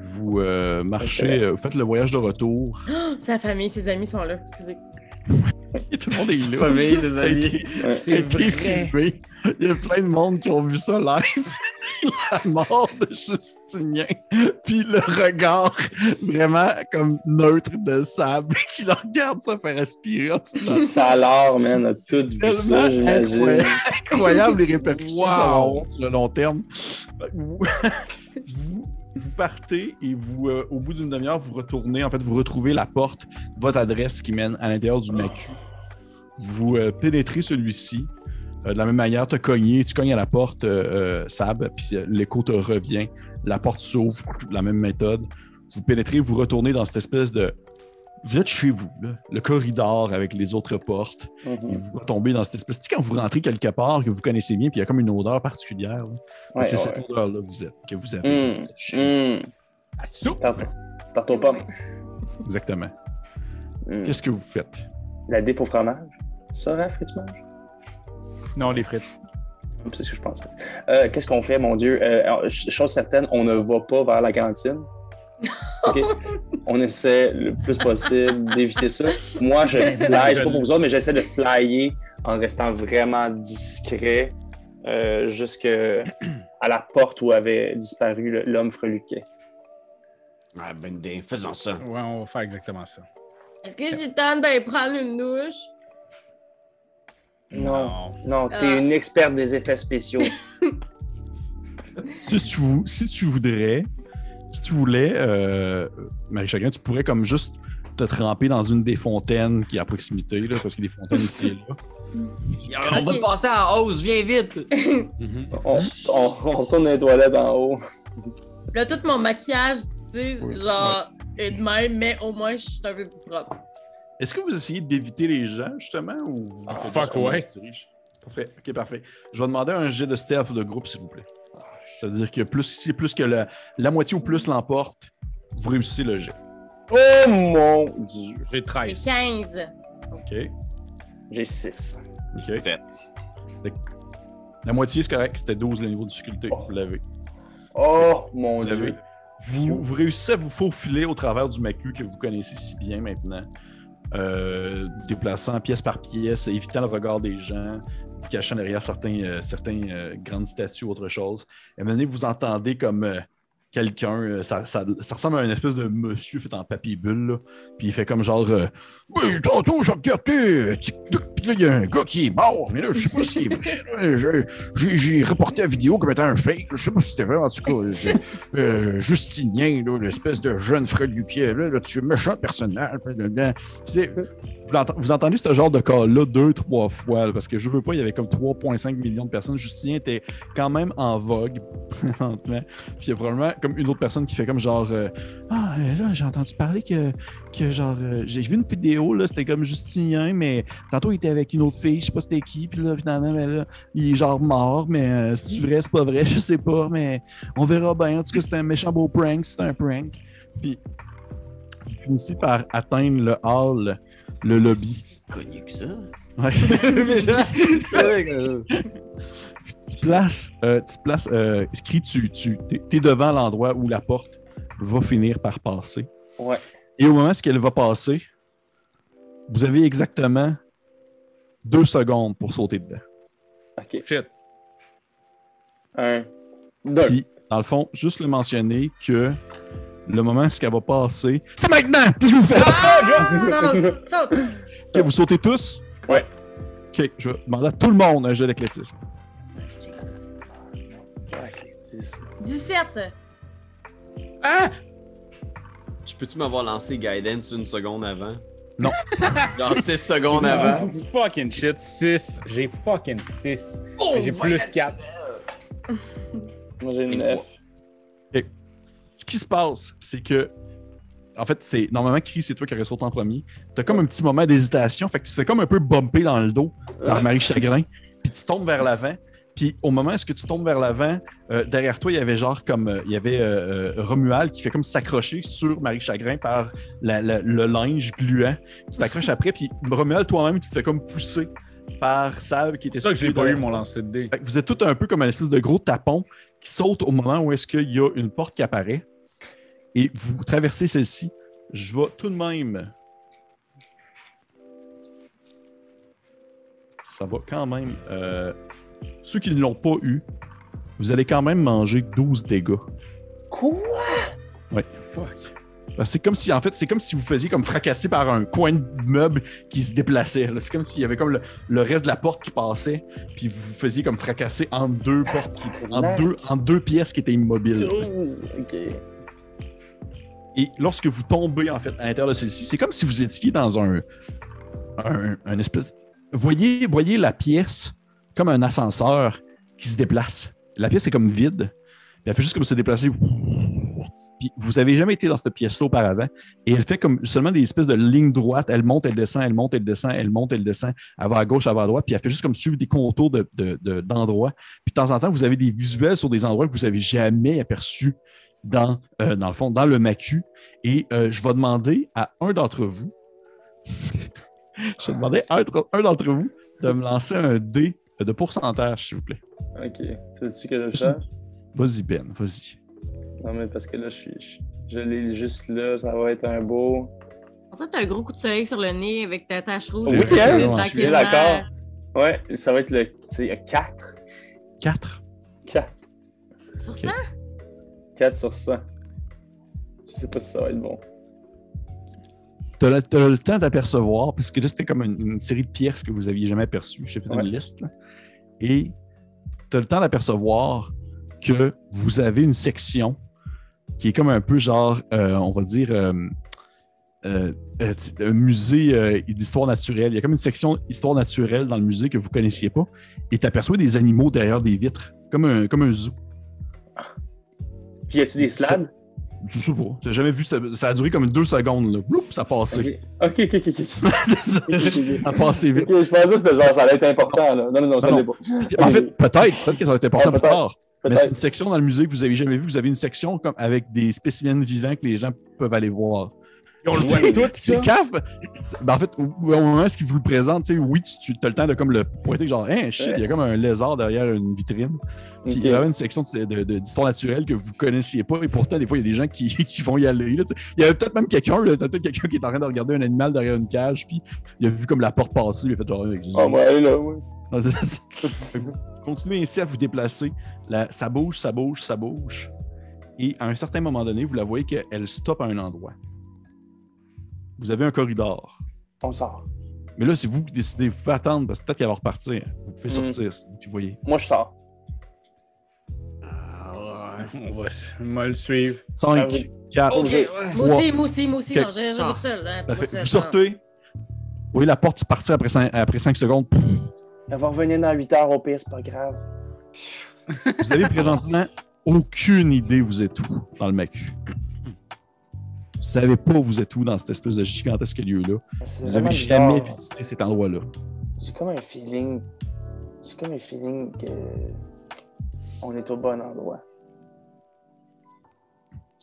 Vous euh, marchez, euh, vous faites le voyage de retour. Sa famille, ses amis sont là. Excusez. Tout le monde est là. famille, ses amis. été filmé. Il y a plein de monde qui ont vu ça live. La mort de Justinien. Puis le regard vraiment comme neutre de Sab qui le regarde ça faire de la- Salard, man, a tout vu ça, j'imagine. incroyable. incroyable les répercussions que ça va Wow. avoir sur le long terme. Vous, partez et vous, euh, au bout d'une demi-heure, vous retournez. En fait, vous retrouvez la porte, votre adresse qui mène à l'intérieur du Macu. Vous euh, pénétrez celui-ci. Euh, de la même manière, tu cogné, tu cognes à la porte, Sab, puis l'écho te revient. La porte s'ouvre, la même méthode. Vous pénétrez, vous retournez dans cette espèce de. Vous êtes chez vous, là, le corridor avec les autres portes et Mhm. vous retombez dans cette espèce. Tu sais, quand vous rentrez quelque part que vous connaissez bien, puis il y a comme une odeur particulière. Ouais, c'est ouais. cette odeur-là que vous êtes, que vous avez. Mm. Chez- Mm. La soupe? Tarte, tarte aux pommes. Exactement. Mm. Qu'est-ce que vous faites? La dip au fromage. Ça, que tu manges? Non, les frites. C'est ce que je pensais. Euh, Qu'est-ce qu'on fait, mon Dieu? Euh, chose certaine, on ne va pas vers la cantine. OK? On essaie le plus possible d'éviter ça. Moi, je fly, je sais pas pour vous autres, mais j'essaie de flyer en restant vraiment discret euh, jusqu'à la porte où avait disparu l'homme freluquet. Ouais, bonne idée. Faisons ça. Ouais, on va faire exactement ça. Est-ce que j'ai le temps d'aller prendre une douche? Non. Non, t'es Ah. une experte des effets spéciaux. Si tu, vou- si tu voudrais, si tu voulais, euh, Marie-Chagrin, tu pourrais comme juste te tremper dans une des fontaines qui est à proximité, là, parce qu'il y a des fontaines ici et là. On va te passer à hausse, viens vite! on, on, on retourne dans les toilettes en haut. Là, tout mon maquillage, tu sais, Oui. genre, est de même, mais au moins, je suis un peu plus propre. Est-ce que vous essayez d'éviter les gens, justement, ou vous Ah, fuck ouais. Parfait, ok, parfait. Je vais demander un jet de stealth de groupe, s'il vous plaît. C'est-à-dire que plus, si plus que la, la moitié ou plus l'emporte, vous réussissez le jet. Oh mon Dieu. J'ai J'ai 13. 15. OK. J'ai 6. OK. 7. La moitié, c'est correct. C'était 12 le niveau de difficulté. Oh. Vous l'avez. Oh mon Vous. Dieu. Vous, vous réussissez à vous faufiler au travers du macu que vous connaissez si bien maintenant. Euh, vous déplaçant pièce par pièce, évitant le regard des gens, cachant derrière certains, euh, euh, grandes statues ou autre chose. Et donné, vous entendez comme euh, quelqu'un, ça, ça- ressemble à une espèce de monsieur fait en papier bulle, là. puis il fait comme genre Oui, tantôt, j'ai regardé, tic-tac, puis là, il y a un gars qui est mort, mais là, je sais pas si c'est vrai. là. J'ai reporté la vidéo comme étant un fake, je sais pas si c'était vrai, en tout cas. Justinien, là, l'espèce de jeune frère du pied, là, là, tu es méchant personnage. c'est- Vous, entendez ce genre de cas-là deux, trois fois, là, parce que je veux pas, il y avait comme 3,5 millions de personnes. Justinien était quand même en vogue, présentement. Puis il y a probablement comme une autre personne qui fait comme genre euh, Ah, euh, là, j'ai entendu parler que, que genre, euh, j'ai vu une vidéo, là, c'était comme Justinien, mais tantôt il était avec une autre fille, je sais pas c'était qui, puis là, finalement, ben, là, il est genre mort, mais euh, c'est vrai, c'est pas vrai, je sais pas, mais on verra bien. En tout cas, c'était un méchant beau prank, c'était un prank. Puis, vous finissez par atteindre le hall, le lobby. Connu que ça. Ouais. tu te places, euh, tu te places, euh, Scri, tu, tu es, devant l'endroit où la porte va finir par passer. Ouais. Et au moment où elle va passer, vous avez exactement deux secondes pour sauter dedans. OK. Shit. Un. Deux. Puis, dans le fond, juste le mentionner que le moment où elle va passer, c'est maintenant! Qu'est-ce que vous faites? Ah! Saute! Saute! Ok, vous sautez tous? Ouais. Ok, je vais demander à tout le monde un jet d'athlétisme. 17! Ah! Je peux-tu m'avoir lancé Guidance une seconde avant? Non. Genre 6 secondes avant? Fucking shit, 6. J'ai fucking 6. Oh, J'ai plus 4. Moi, j'ai une Et neuf. Ce qui se passe, c'est que en fait, c'est normalement, Chris, c'est toi qui sauté en premier. T'as comme un petit moment d'hésitation, fait que tu te fais comme un peu bumper dans le dos par Marie Chagrin, puis tu tombes vers l'avant. Puis au moment où tu tombes vers l'avant, euh, derrière toi, il y avait genre comme. euh, il y avait euh, Romuald qui fait comme s'accrocher sur Marie Chagrin par la- la- le linge gluant. Tu t'accroches après, puis Romuald, toi-même, tu te fais comme pousser par Save qui était C'est ça que j'ai pas eu mon lancer de dés. Vous êtes tout un peu comme un espèce de gros tapon qui saute au moment où est-ce qu'il y a une porte qui apparaît et vous traversez celle-ci. Je vais tout de même. Ça va quand même. euh, Ceux qui ne l'ont pas eu, vous allez quand même manger 12 dégâts. Quoi? Fuck. C'est comme si, en fait, c'est comme si vous faisiez comme fracasser par un coin de meuble qui se déplaçait. C'est comme s'il y avait comme le, le reste de la porte qui passait, puis vous faisiez comme fracasser en deux portes, qui, en, deux, en deux pièces qui étaient immobiles. 12. Ok. Et lorsque vous tombez en fait à l'intérieur de celle-ci, c'est comme si vous étiez dans un, un, un espèce. Voyez, voyez la pièce comme un ascenseur qui se déplace. La pièce est comme vide, puis elle fait juste comme se déplacer. Puis vous avez jamais été dans cette pièce-là auparavant, et elle fait comme seulement des espèces de lignes droites. Elle monte, elle descend, elle monte, elle descend, elle monte, elle descend. Elle va à gauche, elle va à droite, puis elle fait juste comme suivre des contours de- de- de- d'endroits. puis de temps en temps, vous avez des visuels sur des endroits que vous avez jamais aperçus dans, euh, dans le fond, dans le macu. Et euh, je vais demander à un d'entre vous, je vais demander à un, un d'entre vous de me lancer un dé de pourcentage, s'il vous plaît. Ok. Tu veux-tu que je? Vas-y, Ben, vas-y. Non, mais parce que là, je suis. Je, je l'ai juste là, ça va être un beau. En fait, t'as un gros coup de soleil sur le nez avec ta tache rouge. Oui, Je suis d'accord. Ouais, ça va être le. C'est 4. 4. 4. Sur ça? 4 sur 100. Je sais pas si ça va être bon. Tu as, le temps d'apercevoir, parce que là, c'était comme une, une série de pièces que vous aviez jamais aperçues. J'ai fait Ouais. une liste. là. Et tu as le temps d'apercevoir que vous avez une section qui est comme un peu genre, euh, on va dire, euh, euh, un musée d'histoire naturelle. Il y a comme une section histoire naturelle dans le musée que vous connaissiez pas. Et tu aperçois des animaux derrière des vitres, comme un, comme un zoo. Puis y a-tu des slabs? Tu sais pas. Tu jamais vu, ça, ça a duré comme deux secondes. Là. Bloup, ça a passé. Ok, ok, ok, ça. Passé vite. Je pensais que c'était genre, ça allait être important, là. Non, non, non, ça Non, l'est pas. En fait, peut-être, peut-être que ça va être important Ah, plus tard. Mais c'est une section dans le musée que vous avez jamais vu. Vous avez une section comme avec des spécimens vivants que les gens peuvent aller voir. On le voit tout. C'est. C'est- ben, en fait, au, au moment où il vous le présente, tu sais, oui, tu, as le temps de comme le pointer, genre, hein, shit, il y a comme un lézard derrière une vitrine. Puis il y avait une section de- de- de- d'histoire naturelle que vous connaissiez pas, et pourtant, des fois, il y a des gens qui, qui vont y aller. là, il y avait peut-être même quelqu'un, peut-être quelqu'un qui est en train de regarder un animal derrière une cage, puis il a vu comme la porte passer, il a fait genre, Ah, ouais, là, ouais. Continuez ainsi à vous déplacer. La- ça bouge, ça bouge, ça bouge. Et à un certain moment donné, vous la voyez qu'elle stoppe à un endroit. Vous avez un corridor. On sort. Mais là, c'est vous qui décidez. Vous pouvez attendre parce que peut-être qu'elle va repartir. Vous pouvez Mm. sortir, c'est vous voyez. Moi, je sors. Ah, on va, s- on va le suivre. 5, oui. 4, Ok. Obligé. Moi aussi, moi aussi, moi aussi. Non, seul. Hein, Vous sortez. Vous voyez la porte partir après 5, après cinq secondes. Elle va revenir dans 8 heures au pire, c'est pas grave. Vous avez présentement aucune idée vous êtes où dans le macu. Vous savez pas vous êtes où dans cette espèce de gigantesque lieu-là. Vous avez jamais visité cet endroit-là. J'ai comme un feeling. J'ai comme un feeling que. On est au bon endroit.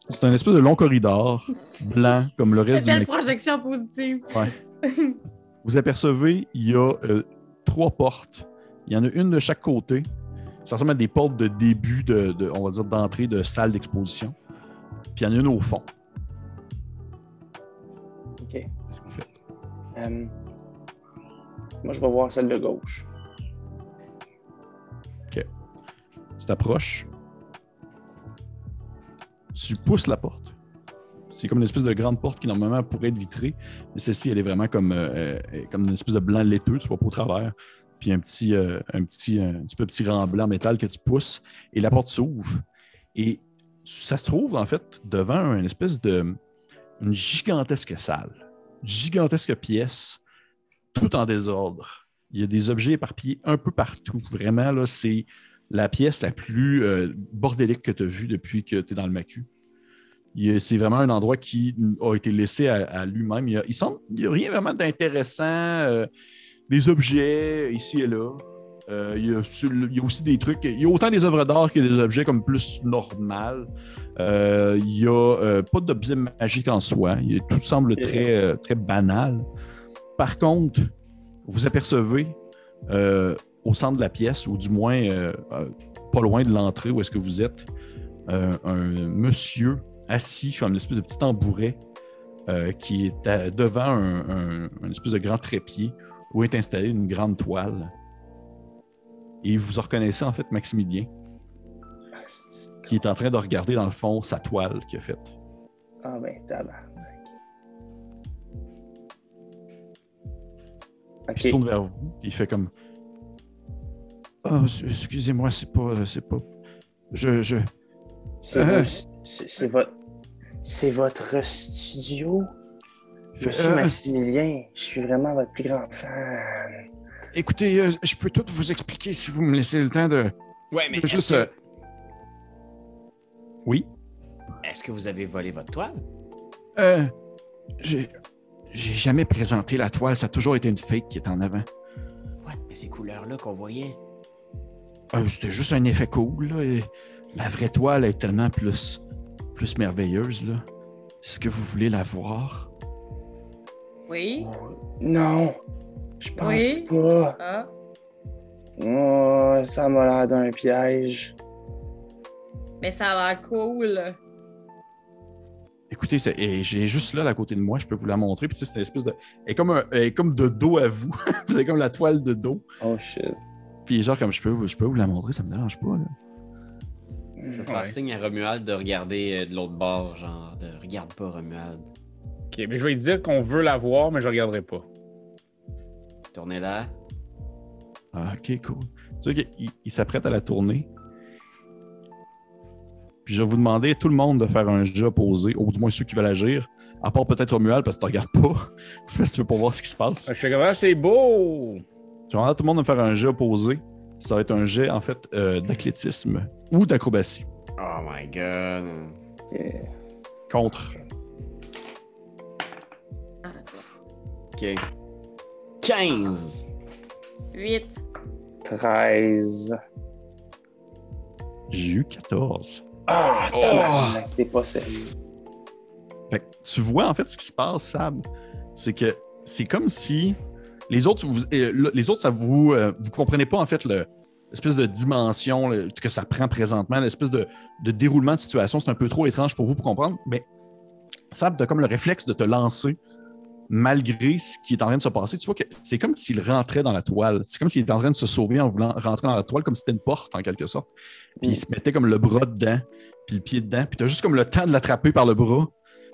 C'est un espèce de long corridor, blanc, comme le reste du macu. projection positive. Vous apercevez, il y a euh, trois portes. Il y en a une de chaque côté. Ça ressemble à des portes de début, de, de- on va dire, d'entrée de salle d'exposition. Puis il y en a une au fond. Ok. Qu'est-ce que vous faites? Euh, Moi, je vais voir celle de gauche. Tu t'approches. Tu pousses la porte. C'est comme une espèce de grande porte qui, normalement, pourrait être vitrée. Mais celle-ci, elle est vraiment comme, euh, euh, comme une espèce de blanc laiteux. Tu vois pas au travers. Puis un petit, euh, un petit, un petit peu petit rang blanc métal que tu pousses. Et la porte s'ouvre. Et ça se trouve, en fait, devant une espèce de. Une gigantesque salle. Gigantesque pièce. Tout en désordre. Il y a des objets éparpillés un peu partout. Vraiment, là, c'est la pièce la plus euh, bordélique que tu as vue depuis que tu es dans le macu. C'est vraiment un endroit qui a été laissé à, à lui-même. Il a- n'y a rien vraiment d'intéressant. euh, des objets ici et là. Euh, il, y a, sur le- il y a aussi des trucs. Il y a autant des œuvres d'art que des objets comme plus normal. Euh, il n'y a pas d'objets magiques en soi. Il tout semble très, très banal. Par contre, vous apercevez au centre de la pièce, ou du moins pas loin de l'entrée où est-ce que vous êtes, un monsieur assis sur une espèce de petit tambouret euh, qui est à- devant un, un- un espèce de grand trépied où est installée une grande toile. Et vous reconnaissez en fait Maximilien, qui est en train de regarder dans le fond sa toile qu'il a faite. Ah ben, tabarnak. Puis il se tourne vers vous, il fait comme Ah, excusez-moi, c'est pas. C'est pas. Je. je... C'est Euh. C'est- votre. C'est votre studio? Monsieur Euh, Maximilien, je suis vraiment votre plus grand fan. Écoutez, euh, je peux tout vous expliquer si vous me laissez le temps de. Ouais, mais Juste. euh, que, Oui? est-ce que vous avez volé votre toile? Euh, j'ai. J'ai jamais présenté la toile, ça a toujours été une fake qui est en avant. Ouais, mais ces couleurs-là qu'on voyait. Euh, C'était juste un effet cool, là. et la vraie toile est tellement plus. Plus merveilleuse, là. Est-ce que vous voulez la voir? Oui. Non, je pense Oui. pas. Ah. Oh, ça m'a l'air d'un piège. Mais ça a l'air cool. Écoutez, j'ai juste là, à côté de moi, je peux vous la montrer. Puis tu sais, c'est une espèce de. Elle est comme, un- elle est comme de dos à vous. vous avez comme la toile de dos. Oh shit. Puis genre, comme je peux, je peux vous la montrer, ça me dérange pas. Là. Je vais faire Ouais. signe à Romuald de regarder euh, de l'autre bord, genre, de regarde pas Romuald. Ok, mais je vais lui dire qu'on veut la voir, mais je regarderai pas. Tournez là. Ah, ok, cool. Tu vois qu'il il s'apprête à la tourner. Puis je vais vous demander, tout le monde, de faire un jeu opposé, ou du moins ceux qui veulent agir. À part peut-être Romuald, parce que tu regardes pas. parce que tu veux pas voir ce qui se passe. Je fais comme ah, c'est beau! Je vais demander à tout le monde de faire un jeu opposé. Ça va être un jet, en fait, euh, d'athlétisme ou d'acrobatie. Oh my god. Contre. Ok. 15. 8. 13. J'ai eu 14. Ah, tabarnak, t'es pas sérieux. Fait que tu vois en fait ce qui se passe, Sab, c'est que c'est comme si les autres, vous, euh, le- les ça vous, euh, vous comprenez pas en fait le- l'espèce de dimension que ça prend présentement, l'espèce de, déroulement de situation, c'est un peu trop étrange pour vous pour comprendre, mais Sab, t'as comme le réflexe de te lancer malgré ce qui est en train de se passer. Tu vois que c'est comme s'il rentrait dans la toile. C'est comme s'il était en train de se sauver en voulant rentrer dans la toile, comme si c'était une porte en quelque sorte. Puis il se mettait comme le bras dedans, puis le pied dedans, puis t'as juste comme le temps de l'attraper par le bras,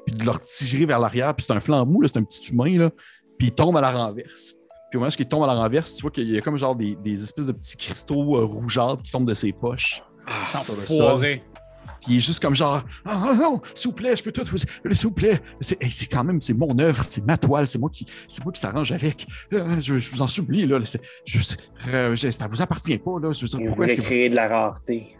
puis de le vers l'arrière, puis c'est un flambeau, c'est un petit humain, puis il tombe à la renverse. Puis au moment où il tombe à la renverse, tu vois qu'il y a comme genre des, des espèces de petits cristaux euh, rougeâtres qui tombent de ses poches sur le sol. Puis il est juste comme genre Ah ah, non, s'il vous plaît, je peux tout vous. S'il vous plaît. C'est hey, c'est quand même, c'est mon œuvre, c'est ma toile, c'est moi qui c'est moi qui s'arrange avec. Euh, je, je vous en supplie, là. c'est- Je, euh, je- ça vous appartient pas, là. Je veux dire, pourquoi est-ce que vous- créer de la rareté.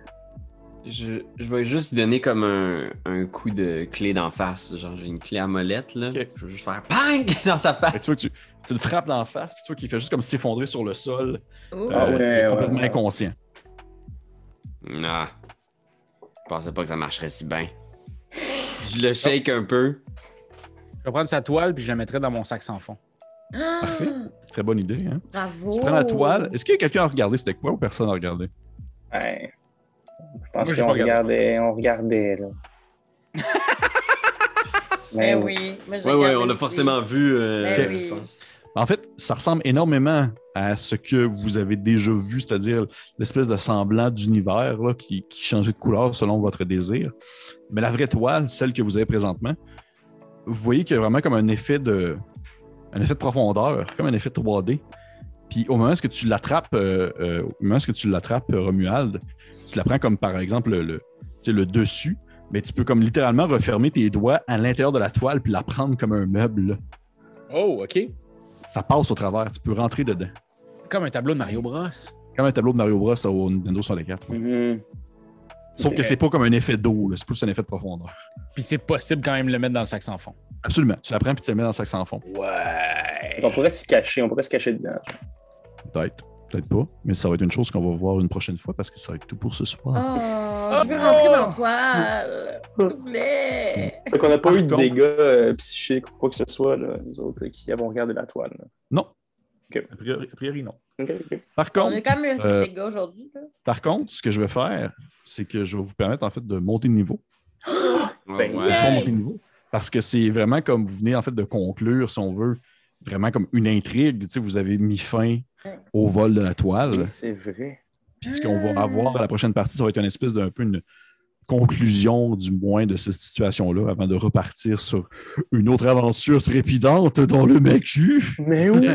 Je, je vais juste donner comme un, un coup de clé d'en face. Genre, j'ai une clé à molette, là. Je vais juste faire PANG dans sa face. tu vois que tu, tu le frappes dans la face, puis tu vois qu'il fait juste comme s'effondrer sur le sol, Oh. Ah ouais, complètement ouais, ouais. inconscient. Ah. Je pensais pas que ça marcherait si bien. Je le shake un peu. Je vais prendre sa toile puis je la mettrai dans mon sac sans fond. Parfait. Très bonne idée, hein? Bravo. Tu prends la toile. Est-ce que quelqu'un a regardé c'était quoi ou personne n'a regardé? Ouais. Je pense qu'on regardait, on regardait, là. Mais oui. Moi, j'ai Ouais, on l'a forcément vu. euh, Ben je oui. En fait, ça ressemble énormément à ce que vous avez déjà vu, c'est-à-dire l'espèce de semblant d'univers qui, qui changeait de couleur selon votre désir. Mais la vraie toile, celle que vous avez présentement, vous voyez qu'il y a vraiment comme un effet de, un effet de profondeur, comme un effet 3D. Puis au moment où tu l'attrapes, euh, euh, au moment où tu l'attrapes, euh, Romuald, tu la prends comme par exemple le, le, dessus, mais tu peux comme littéralement refermer tes doigts à l'intérieur de la toile puis la prendre comme un meuble. Oh, OK. Ça passe au travers, tu peux rentrer dedans. Comme un tableau de Mario Bros. Comme un tableau de Mario Bros au Nintendo 64. ouais. Mhm. Sauf que c'est pas comme un effet d'eau, là, c'est plus un effet de profondeur. Puis c'est possible quand même de le mettre dans le sac sans fond. Absolument. Tu l'apprends puis tu le mets dans le sac sans fond. Ouais. On pourrait s'y cacher, on pourrait se cacher dedans. Peut-être. Peut-être pas. Mais ça va être une chose qu'on va voir une prochaine fois parce que ça va être tout pour ce soir. Oh, je veux rentrer dans la toile. S'il vous plaît. Fait qu'on n'a pas Par eu de dégâts euh, psychiques ou quoi que ce soit, là, nous autres, qui avons regardé la toile. là. Non. A priori, a priori, non. Par On contre, a quand même eu euh, des gars aujourd'hui. là. par contre, ce que je vais faire, c'est que je vais vous permettre en fait de monter de niveau. Ben, ouais. monter de niveau. Parce que c'est vraiment comme vous venez en fait de conclure, si on veut, vraiment comme une intrigue. Tu sais, vous avez mis fin au vol de la toile. C'est vrai. Puis ce qu'on va avoir à la prochaine partie, ça va être une espèce d'un peu une conclusion, du moins, de cette situation-là, avant de repartir sur une autre aventure trépidante dans le MACU. Mais oui!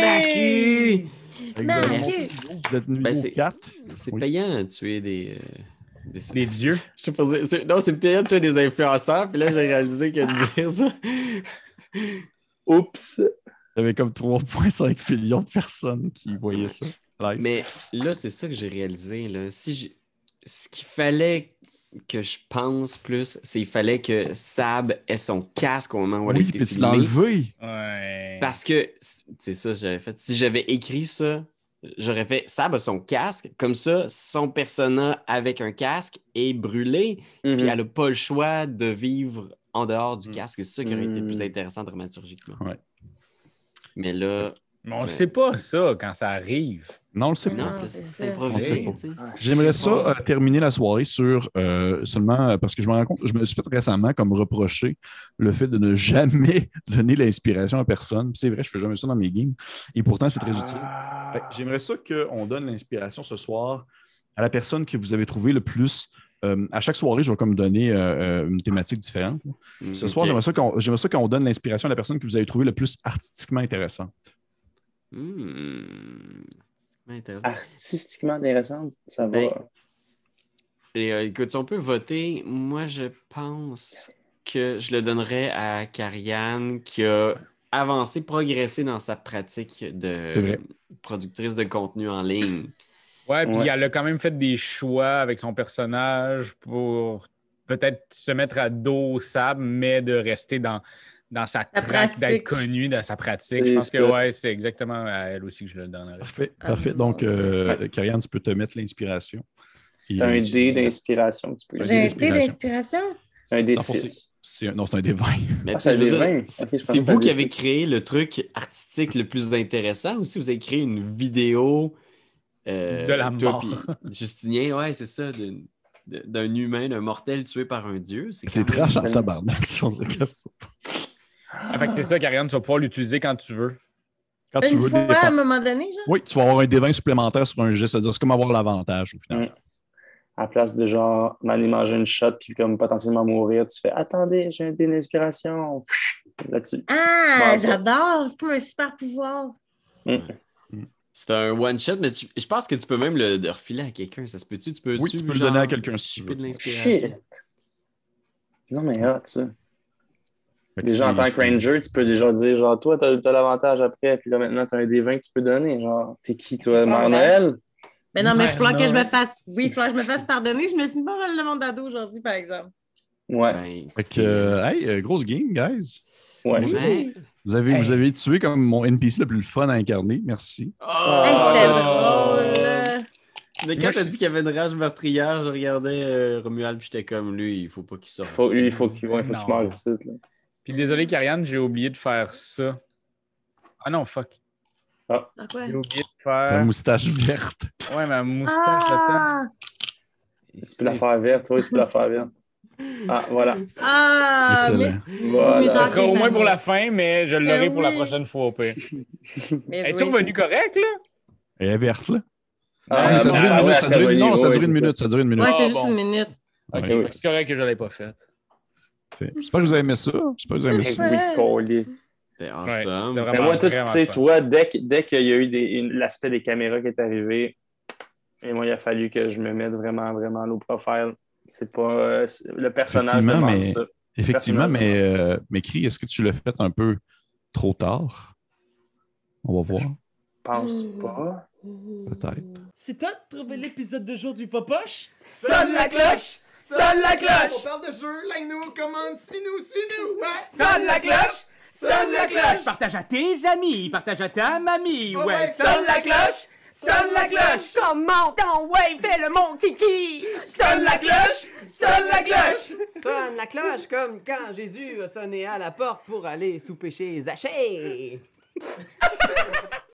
Macu! Macu! Vous êtes Ben, c'est- 4. C'est Oui. payant de tuer des. euh, des... Des dieux. Je sais pas Non, c'est payant de tuer des influenceurs, puis là, j'ai réalisé que de dire ça. Oups! Il y avait comme 3,5 millions de personnes qui voyaient ça. live. Mais là, c'est ça que j'ai réalisé. Là. Si j'ai- Ce qu'il fallait que je pense plus, c'est qu'il fallait que Sab ait son casque au moment où elle a oui, tu filmée. Ouais. Parce que c'est ça que j'avais fait. Si j'avais écrit ça, j'aurais fait Sab a son casque. Comme ça, son persona avec un casque est brûlé, Mhm. puis elle n'a pas le choix de vivre en dehors du Mm. casque. C'est ça qui aurait été plus Mm. intéressant dramaturgiquement. Ouais. Mais là, Mais on ne Ouais. sait pas ça quand ça arrive. Non, on le sait pas. non, c'est improvisé. J'aimerais ça euh, terminer la soirée sur euh, seulement euh, parce que je me rends compte, je me suis fait récemment comme reprocher le fait de ne jamais donner l'inspiration à personne. C'est vrai, je fais jamais ça dans mes games. Et pourtant, c'est très utile. Ah. Que J'aimerais ça qu'on donne l'inspiration ce soir à la personne que vous avez trouvé le plus. Euh, à chaque soirée, je vais comme donner euh, euh, une thématique différente. là. Ce soir, j'aimerais ça qu'on donne l'inspiration à la personne que vous avez trouvée le plus artistiquement intéressante. Intéressant. Artistiquement intéressante, ça va. Ben, Et euh, écoute, si on peut voter, moi je pense que je le donnerais à Karianne qui a avancé, progressé dans sa pratique de productrice de contenu en ligne. Ouais, puis Ouais. elle a quand même fait des choix avec son personnage pour peut-être se mettre à dos au sable, mais de rester dans, dans sa traque d'être connue, dans sa pratique. Je pense que ouais, c'est exactement à elle aussi que je le donnerais. Parfait, Ah, parfait. Donc, euh, Karianne, tu peux te mettre l'inspiration. Un dé d'inspiration que tu peux Un J'ai dé un dé d'inspiration? Un dé Dans le fond, 6. C'est un- Non, c'est un dé 20. Mais Ah, tu sais, ça je veux avait dire, 20. c'est vous qui avez créé le truc artistique le plus intéressant aussi. Vous avez créé une vidéo euh, De la mort. Justinien, ouais, c'est ça, d'un humain, d'un mortel tué par un dieu. C'est trash en tabarnak, si on se casse. Ah, fait que c'est ça, Karianne, tu vas pouvoir l'utiliser quand tu veux. Quand tu Une veux fois à un moment donné, genre? Oui, tu vas avoir un D20 supplémentaire sur un geste, c'est-à-dire c'est comme avoir l'avantage au final. Mm. À la place de genre m'aller manger une shot puis comme potentiellement mourir, tu fais Attendez, j'ai un dé d'inspiration. Là-dessus. Ah, Bon, j'adore. C'est comme un super pouvoir. C'est un one-shot, mais tu- je pense que tu peux même le, le refiler à quelqu'un. Ça se peut-tu? Tu peux, Oui, tu peux le donner à quelqu'un si tu veux. de l'inspiration? Shit. Non, mais hot, ça. Déjà, en tant que ranger, tu peux déjà dire, genre, toi, t'as as, l'avantage après, puis là, maintenant, t'as un D20 que tu peux donner. Genre, t'es qui, toi, Noël? Mais non, mais il falloir que je me fasse. Oui, il falloir que je me fasse pardonner. Je me suis pas mal le monde d'ado aujourd'hui, par exemple. Ouais, Ben, Fait que, euh, hey, euh, grosse game, guys. Ouais. Oui. ouais. Vous avez, Hey. vous avez tué comme mon NPC le plus fun à incarner. Merci. Oh! Hey, c'était Oh. drôle. Mais quand t'as dit qu'il y avait une rage meurtrière, je regardais euh, Romuald, puis j'étais comme lui, il faut pas qu'il sorte. Faut, il faut qu'il ouais, meure ici. là. Puis désolé, Karianne, j'ai oublié de faire ça. Ah non, fuck. Quoi? J'ai oublié de Sa faire. moustache verte. Ouais, ma moustache, attends. Ah, Tu peux la faire verte, toi, tu peux la faire verte. Ah, voilà. ah Excellent. merci. Voilà. Ça sera au moins pour la fin, mais je l'aurai Ben pour la prochaine fois au pire. Bien Es-tu revenu correct, là? Elle est verte, là. Ah, mais ça a duré ah, une minute. ça non, duré une minute. Ça a duré une minute. Ouais, c'est Ah, juste bon. une minute. Ok, c'est correct que je l'ai pas fait. Fait. J'espère que vous avez aimé ça. J'espère que vous avez aimé ça. Oui, collier. C'était Ouais, awesome. Mais moi, tout, tu vois, dès, dès qu'il y a eu une- l'aspect des caméras qui est arrivé, et moi, il a fallu que je me mette vraiment, vraiment low profile. C'est pas. euh, le personnage Effectivement, mais- ça. Effectivement, mais, Personnellement, euh, mais Cri, est-ce que tu l'as fait un peu trop tard? On va voir. Je pense Mm. pas. Peut-être. C'est toi de trouver l'épisode de jour du Popoche? Sonne la cloche! Sonne la cloche! parle de jeu, like-nous, commande, suis-nous, suis-nous! Ouais! Sonne la cloche! Sonne la cloche! Partage à tes amis, partage à ta mamie, Oh ouais, Sonne la cloche! Sonne la cloche! Comment ton ouais, fais le mon kiki! Sonne la cloche! Sonne la cloche! Sonne la cloche comme quand Jésus a sonné à la porte pour aller souper chez Zachée.